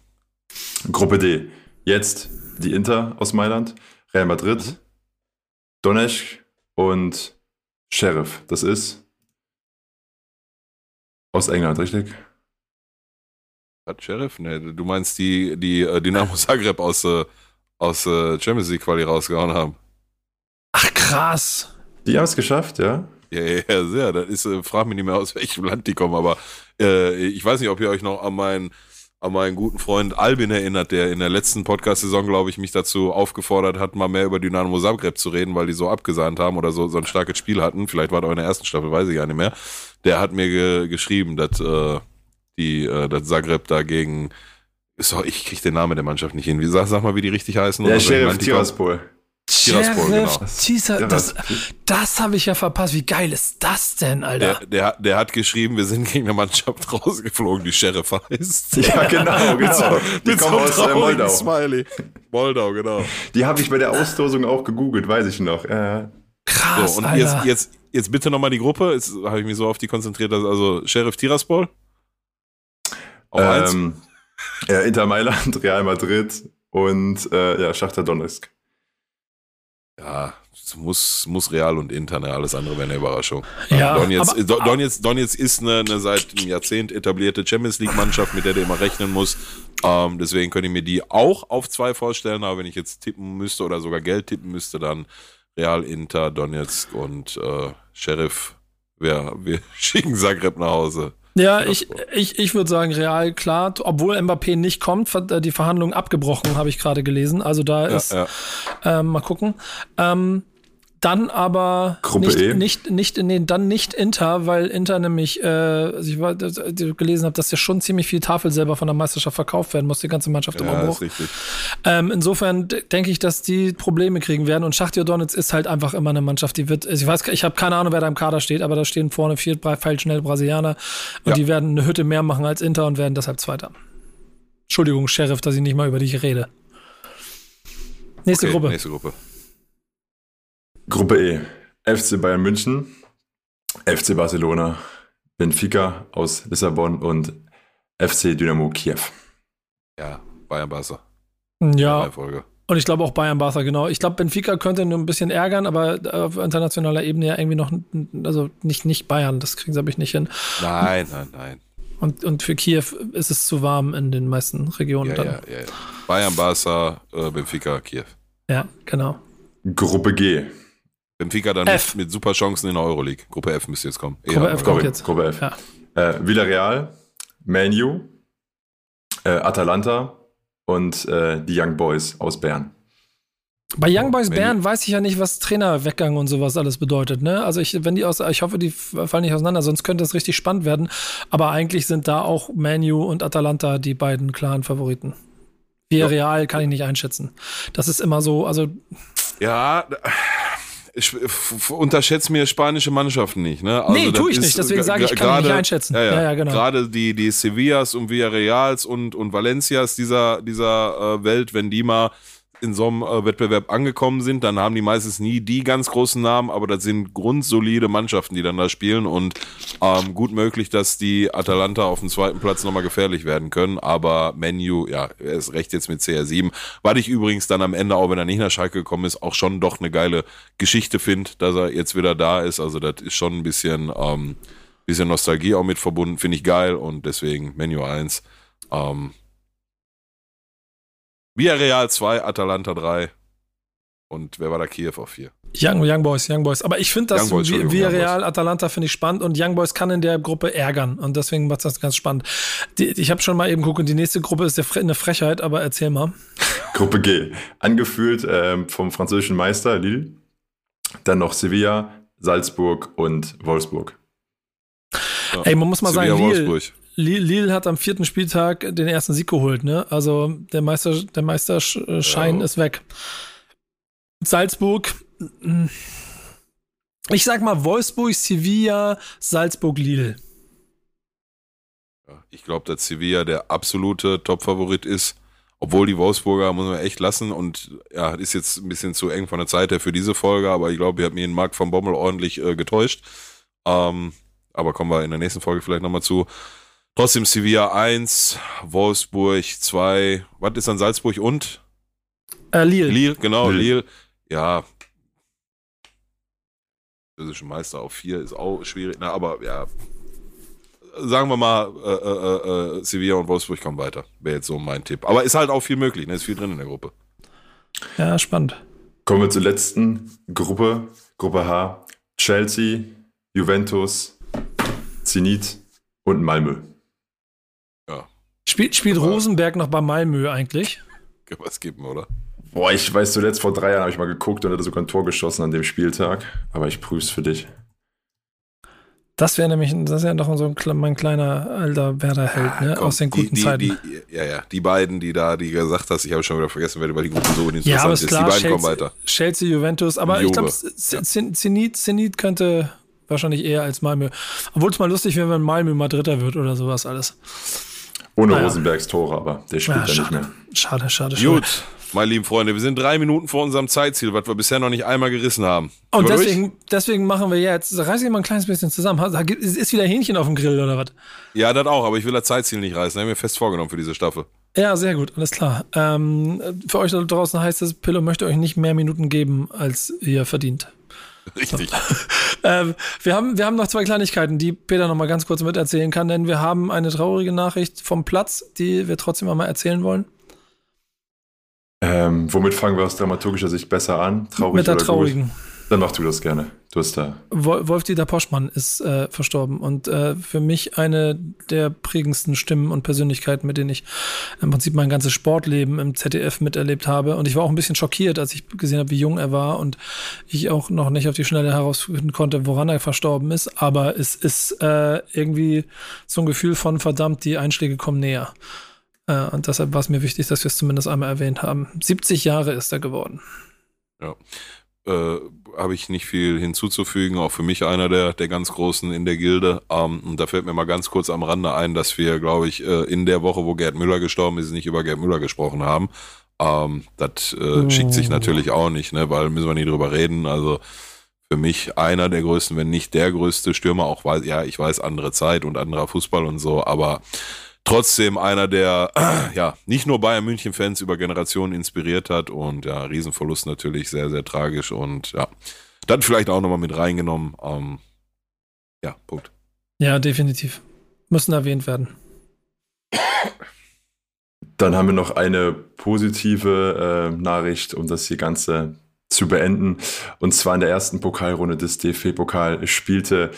Gruppe D. Jetzt die Inter aus Mailand, Real Madrid, Donetsk und Sheriff. Das ist aus England, richtig? Hat Sheriff? Nee, du meinst die, die äh, Dynamo Zagreb aus, äh, aus äh, Champions League Quali rausgehauen haben. Ach, krass. Die haben es geschafft, ja? Ja, ja, ja, sehr. Das ist, äh, frag mich nicht mehr aus welchem Land die kommen, aber äh, ich weiß nicht, ob ihr euch noch an meinen, an meinen guten Freund Albin erinnert, der in der letzten Podcast-Saison, glaube ich, mich dazu aufgefordert hat, mal mehr über Dynamo Zagreb zu reden, weil die so abgesahnt haben oder so, so ein starkes Spiel hatten. Vielleicht war das auch in der ersten Staffel, weiß ich gar nicht mehr. Der hat mir ge geschrieben, dass äh, die, äh, dass Zagreb dagegen so, ich krieg den Namen der Mannschaft nicht hin. Wie, sag, sag mal, wie die richtig heißen. Welchem Sheriff. Tiraspol. Tiraspol, Sheriff genau. Tisa, das, Tiraspol. das habe ich ja verpasst. Wie geil ist das denn, Alter? Der, der, hat- der hat geschrieben, wir sind gegen eine Mannschaft rausgeflogen, die Sheriff heißt. Ja, genau, Mit so, genau. Die mit so kommen einem aus äh, traurigen Moldau. Smiley. Moldau, genau. Die habe ich bei der Auslosung auch gegoogelt, weiß ich noch. Äh, Krass, So, und Alter. jetzt, jetzt, jetzt bitte nochmal die Gruppe. Jetzt habe ich mich so auf die konzentriert, dass also Sheriff Tiraspol. Auf eins. ähm, ja, Inter Mailand, Real Madrid und äh, ja, Schachter Donetsk. Ja, es muss, muss Real und Inter, ne? alles andere wäre eine Überraschung. Ja, Donetsk, aber- Don- Donetsk, Donetsk ist eine, eine seit einem Jahrzehnt etablierte Champions League-Mannschaft, mit der du immer rechnen musst. Ähm, deswegen könnte ich mir die auch auf zwei vorstellen, aber wenn ich jetzt tippen müsste oder sogar Geld tippen müsste, dann Real, Inter, Donetsk und äh, Sheriff. Wir, wir schicken Zagreb nach Hause. Ja, ich, ich, ich würde sagen, Real, klar, obwohl Mbappé nicht kommt, äh, die Verhandlungen abgebrochen, habe ich gerade gelesen. Also da Ja, ist, ja. Ähm, mal gucken. Ähm, dann aber Gruppe nicht, E? nicht, nicht, nee, dann nicht Inter, weil Inter nämlich, äh, also ich war, das- gelesen habe, dass ja schon ziemlich viel Tafel selber von der Meisterschaft verkauft werden muss, die ganze Mannschaft im Ja, Umbruch. ist richtig. Ähm, insofern denke ich, dass die Probleme kriegen werden. Und Schachtja Donetsk ist halt einfach immer eine Mannschaft, die wird, also ich weiß, ich habe keine Ahnung, wer da im Kader steht, aber da stehen vorne vier pfeilschnell Brasilianer und Ja. die werden eine Hütte mehr machen als Inter und werden deshalb Zweiter. Entschuldigung, Sheriff, dass ich nicht mal über dich rede. Nächste Okay, Gruppe. Nächste Gruppe. Gruppe E. FC Bayern München, FC Barcelona, Benfica aus Lissabon und FC Dynamo Kiew. Ja, Bayern Barca. Ja, und ich glaube auch Bayern Barca, genau. Ich glaube, Benfica könnte nur ein bisschen ärgern, aber auf internationaler Ebene ja irgendwie noch, also nicht, nicht Bayern, das kriegen sie, glaube ich, nicht hin. Nein, nein, nein. Und, und für Kiew ist es zu warm in den meisten Regionen Ja, dann. ja, ja, ja. Bayern, Barca, äh, Benfica, Kiew. ja genau. Gruppe G. Benfica dann F. mit, mit super Chancen in der Euroleague. Gruppe F müsste jetzt kommen. Gruppe F kommt Gruppe, jetzt. Gruppe F. Ja. Äh, Villarreal, Man U, äh, Atalanta und äh, die Young Boys aus Bern. Bei Young Boys Bern weiß ich ja nicht, was Trainerweggang und sowas alles bedeutet. Ne? Also ich, wenn die aus, ich hoffe, die fallen nicht auseinander, sonst könnte es richtig spannend werden. Aber eigentlich sind da auch Manu und Atalanta die beiden klaren Favoriten. Villarreal kann ich nicht einschätzen. Das ist immer so, also Ja, ich unterschätze mir spanische Mannschaften nicht. Ne? Also Nee, das tu ich nicht, deswegen sage ich, kann ich nicht einschätzen. Ja, ja, Ja, ja, genau. Gerade die, die Sevillas und Villarreals und, und Valencias dieser, dieser äh, Welt, wenn die mal in so einem äh, Wettbewerb angekommen sind, dann haben die meistens nie die ganz großen Namen, aber das sind grundsolide Mannschaften, die dann da spielen und ähm, gut möglich, dass die Atalanta auf dem zweiten Platz nochmal gefährlich werden können, aber Menu, ja, er ist recht jetzt mit CR7, weil ich übrigens dann am Ende, auch wenn er nicht nach Schalke gekommen ist, auch schon doch eine geile Geschichte finde, dass er jetzt wieder da ist, also das ist schon ein bisschen, ähm, bisschen Nostalgie auch mit verbunden, finde ich geil und deswegen Menu 1, ähm, Villarreal 2, Atalanta 3 und wer war da? Kiew auf 4. Young, Young Boys, Young Boys. Aber ich finde das Villarreal, Atalanta finde ich spannend und Young Boys kann in der Gruppe ärgern und deswegen macht das ganz spannend. Die, ich habe schon mal eben geguckt und die nächste Gruppe ist eine Frechheit, aber erzähl mal. Gruppe G. Angeführt ähm, vom französischen Meister Lille. Dann noch Sevilla, Salzburg und Wolfsburg. Ja. Ey, man muss mal Sevilla, sagen, Lille, Wolfsburg. Lille, hat am vierten Spieltag den ersten Sieg geholt, ne? Also der Meister, der Meisterschein Ja. ist weg. Salzburg, mm, ich sag mal Wolfsburg, Sevilla, Salzburg, Lille. Ich glaube, dass Sevilla der absolute Top-Favorit ist. Obwohl die Wolfsburger muss man echt lassen und ja, ist jetzt ein bisschen zu eng von der Zeit her für diese Folge, aber ich glaube, ihr habt mir den Marc von Bommel ordentlich äh, getäuscht. Ähm, aber kommen wir in der nächsten Folge vielleicht nochmal zu. Trotzdem Sevilla 1, Wolfsburg 2, was ist dann Salzburg und? Äh, Lille. Lille, genau, Lille. Lille. Ja. Physische Meister auf 4 ist auch schwierig, na, aber ja. Sagen wir mal, äh, äh, äh, Sevilla und Wolfsburg kommen weiter. Wäre jetzt so mein Tipp. Aber ist halt auch viel möglich, ne? Ist viel drin in der Gruppe. Ja, spannend. Kommen wir zur letzten Gruppe, Gruppe H. Chelsea, Juventus, Zenit und Malmö. Spielt, spielt Aber- Rosenberg noch bei Malmö eigentlich? Kann was geben, oder? Boah, ich weiß, zuletzt vor drei Jahren habe ich mal geguckt und hatte sogar ein Tor geschossen an dem Spieltag. Aber ich prüfe es für dich. Das wäre nämlich, das ist ja noch so ein, mein kleiner alter Werder-Held, ne? Ah, Komm, Aus den die- guten die, Zeiten. Die, ja, ja, die beiden, die da, die gesagt hast, ich habe schon wieder vergessen, wer weil die Gruppe so ja, interessant aber ist. ist klar, die beiden kommen Chelsea, weiter. Chelsea, Juventus, aber ich glaube, Zenit, Zenit könnte wahrscheinlich eher als Malmö. Obwohl es mal lustig wäre, wenn Malmö mal Dritter wird oder sowas alles. Ohne Naja. Rosenbergs Tore, aber der spielt Ja, ja nicht schade. mehr. Schade, schade, schade. Gut, meine lieben Freunde, wir sind drei Minuten vor unserem Zeitziel, was wir bisher noch nicht einmal gerissen haben. Und durch? deswegen, deswegen machen wir jetzt, reiß ich mal ein kleines bisschen zusammen. Da gibt- Ist wieder Hähnchen auf dem Grill oder was? Ja, das auch, aber ich will das Zeitziel nicht reißen. Das haben wir fest vorgenommen für diese Staffel. Ja, sehr gut, alles klar. Ähm, für euch da draußen heißt es, Pillow möchte euch nicht mehr Minuten geben, als ihr verdient. Richtig. Ähm, wir, haben, wir haben noch zwei Kleinigkeiten, die Peter noch mal ganz kurz miterzählen kann, denn wir haben eine traurige Nachricht vom Platz, die wir trotzdem einmal erzählen wollen. Ähm, womit fangen wir aus dramaturgischer Sicht besser an? Traurig Mit der oder traurigen. Gut? Dann mach du das gerne. Du hast da. Wol- Wolf-Dieter Poschmann ist äh, verstorben und äh, für mich eine der prägendsten Stimmen und Persönlichkeiten, mit denen ich im Prinzip mein ganzes Sportleben im ZDF miterlebt habe. Und ich war auch ein bisschen schockiert, als ich gesehen habe, wie jung er war und ich auch noch nicht auf die Schnelle herausfinden konnte, woran er verstorben ist. Aber es ist äh, irgendwie so ein Gefühl von verdammt, die Einschläge kommen näher. Äh, und deshalb war es mir wichtig, dass wir es zumindest einmal erwähnt haben. 70 Jahre ist er geworden. äh, habe ich nicht viel hinzuzufügen. Auch für mich einer der, der ganz Großen in der Gilde. Ähm, und da fällt mir mal ganz kurz am Rande ein, dass wir, glaube ich, äh, in der Woche, wo Gerd Müller gestorben ist, nicht über Gerd Müller gesprochen haben. Ähm, das äh, schickt sich natürlich auch nicht, ne, weil müssen wir nie drüber reden. Also für mich einer der größten, wenn nicht der größte Stürmer, auch weiß, ja, ich weiß, andere Zeit und anderer Fußball und so, aber trotzdem einer, der ja nicht nur Bayern München Fans über Generationen inspiriert hat und ja, Riesenverlust natürlich sehr, sehr tragisch und ja, dann vielleicht auch nochmal mit reingenommen. Ähm, ja, Punkt. Ja, definitiv. Müssen erwähnt werden. Dann haben wir noch eine positive äh, Nachricht, um das hier Ganze zu beenden. Und zwar in der ersten Pokalrunde des DFB-Pokal spielte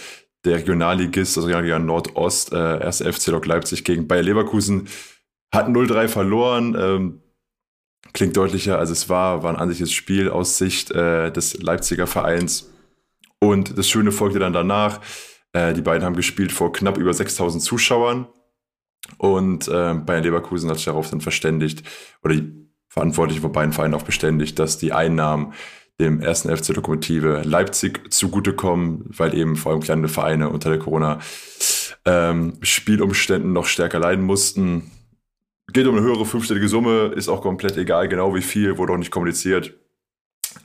der Regionalligist, also Regionalliga Nordost, äh, 1. FC Lok Leipzig gegen Bayer Leverkusen, hat 0-3 verloren. Ähm, klingt deutlicher, als es war, war ein ansichtliches Spiel aus Sicht äh, des Leipziger Vereins. Und das Schöne folgte dann danach. Äh, die beiden haben gespielt vor knapp über 6000 Zuschauern. Und äh, Bayern Leverkusen hat sich darauf dann verständigt, oder die Verantwortlichen von beiden Vereinen auch bestätigt, dass die Einnahmen dem ersten FC Lokomotive Leipzig zugutekommen, weil eben vor allem kleine Vereine unter der Corona-Spielumständen noch stärker leiden mussten. geht um eine höhere fünfstellige Summe, ist auch komplett egal, genau wie viel, wurde auch nicht kommuniziert.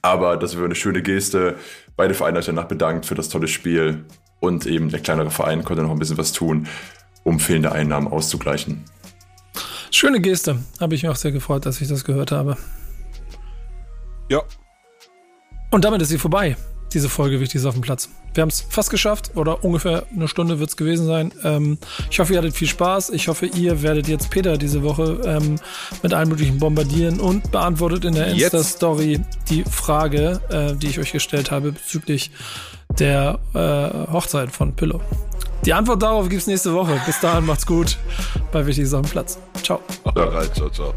Aber das wäre eine schöne Geste. Beide Vereine hat danach bedankt für das tolle Spiel und eben der kleinere Verein konnte noch ein bisschen was tun, um fehlende Einnahmen auszugleichen. Schöne Geste. Habe ich mich auch sehr gefreut, dass ich das gehört habe. Ja. Und damit ist sie vorbei diese Folge Wichtiges auf dem Platz. Wir haben es fast geschafft oder ungefähr eine Stunde wird es gewesen sein. Ähm, ich hoffe, ihr hattet viel Spaß. Ich hoffe, ihr werdet jetzt Peter diese Woche ähm, mit allen möglichen bombardieren und beantwortet in der Insta-Story die Frage, äh, die ich euch gestellt habe bezüglich der äh, Hochzeit von Pillow. Die Antwort darauf gibt es nächste Woche. Bis dahin macht's gut bei Wichtiges auf dem Platz. Ciao. Ciao, ciao, ciao.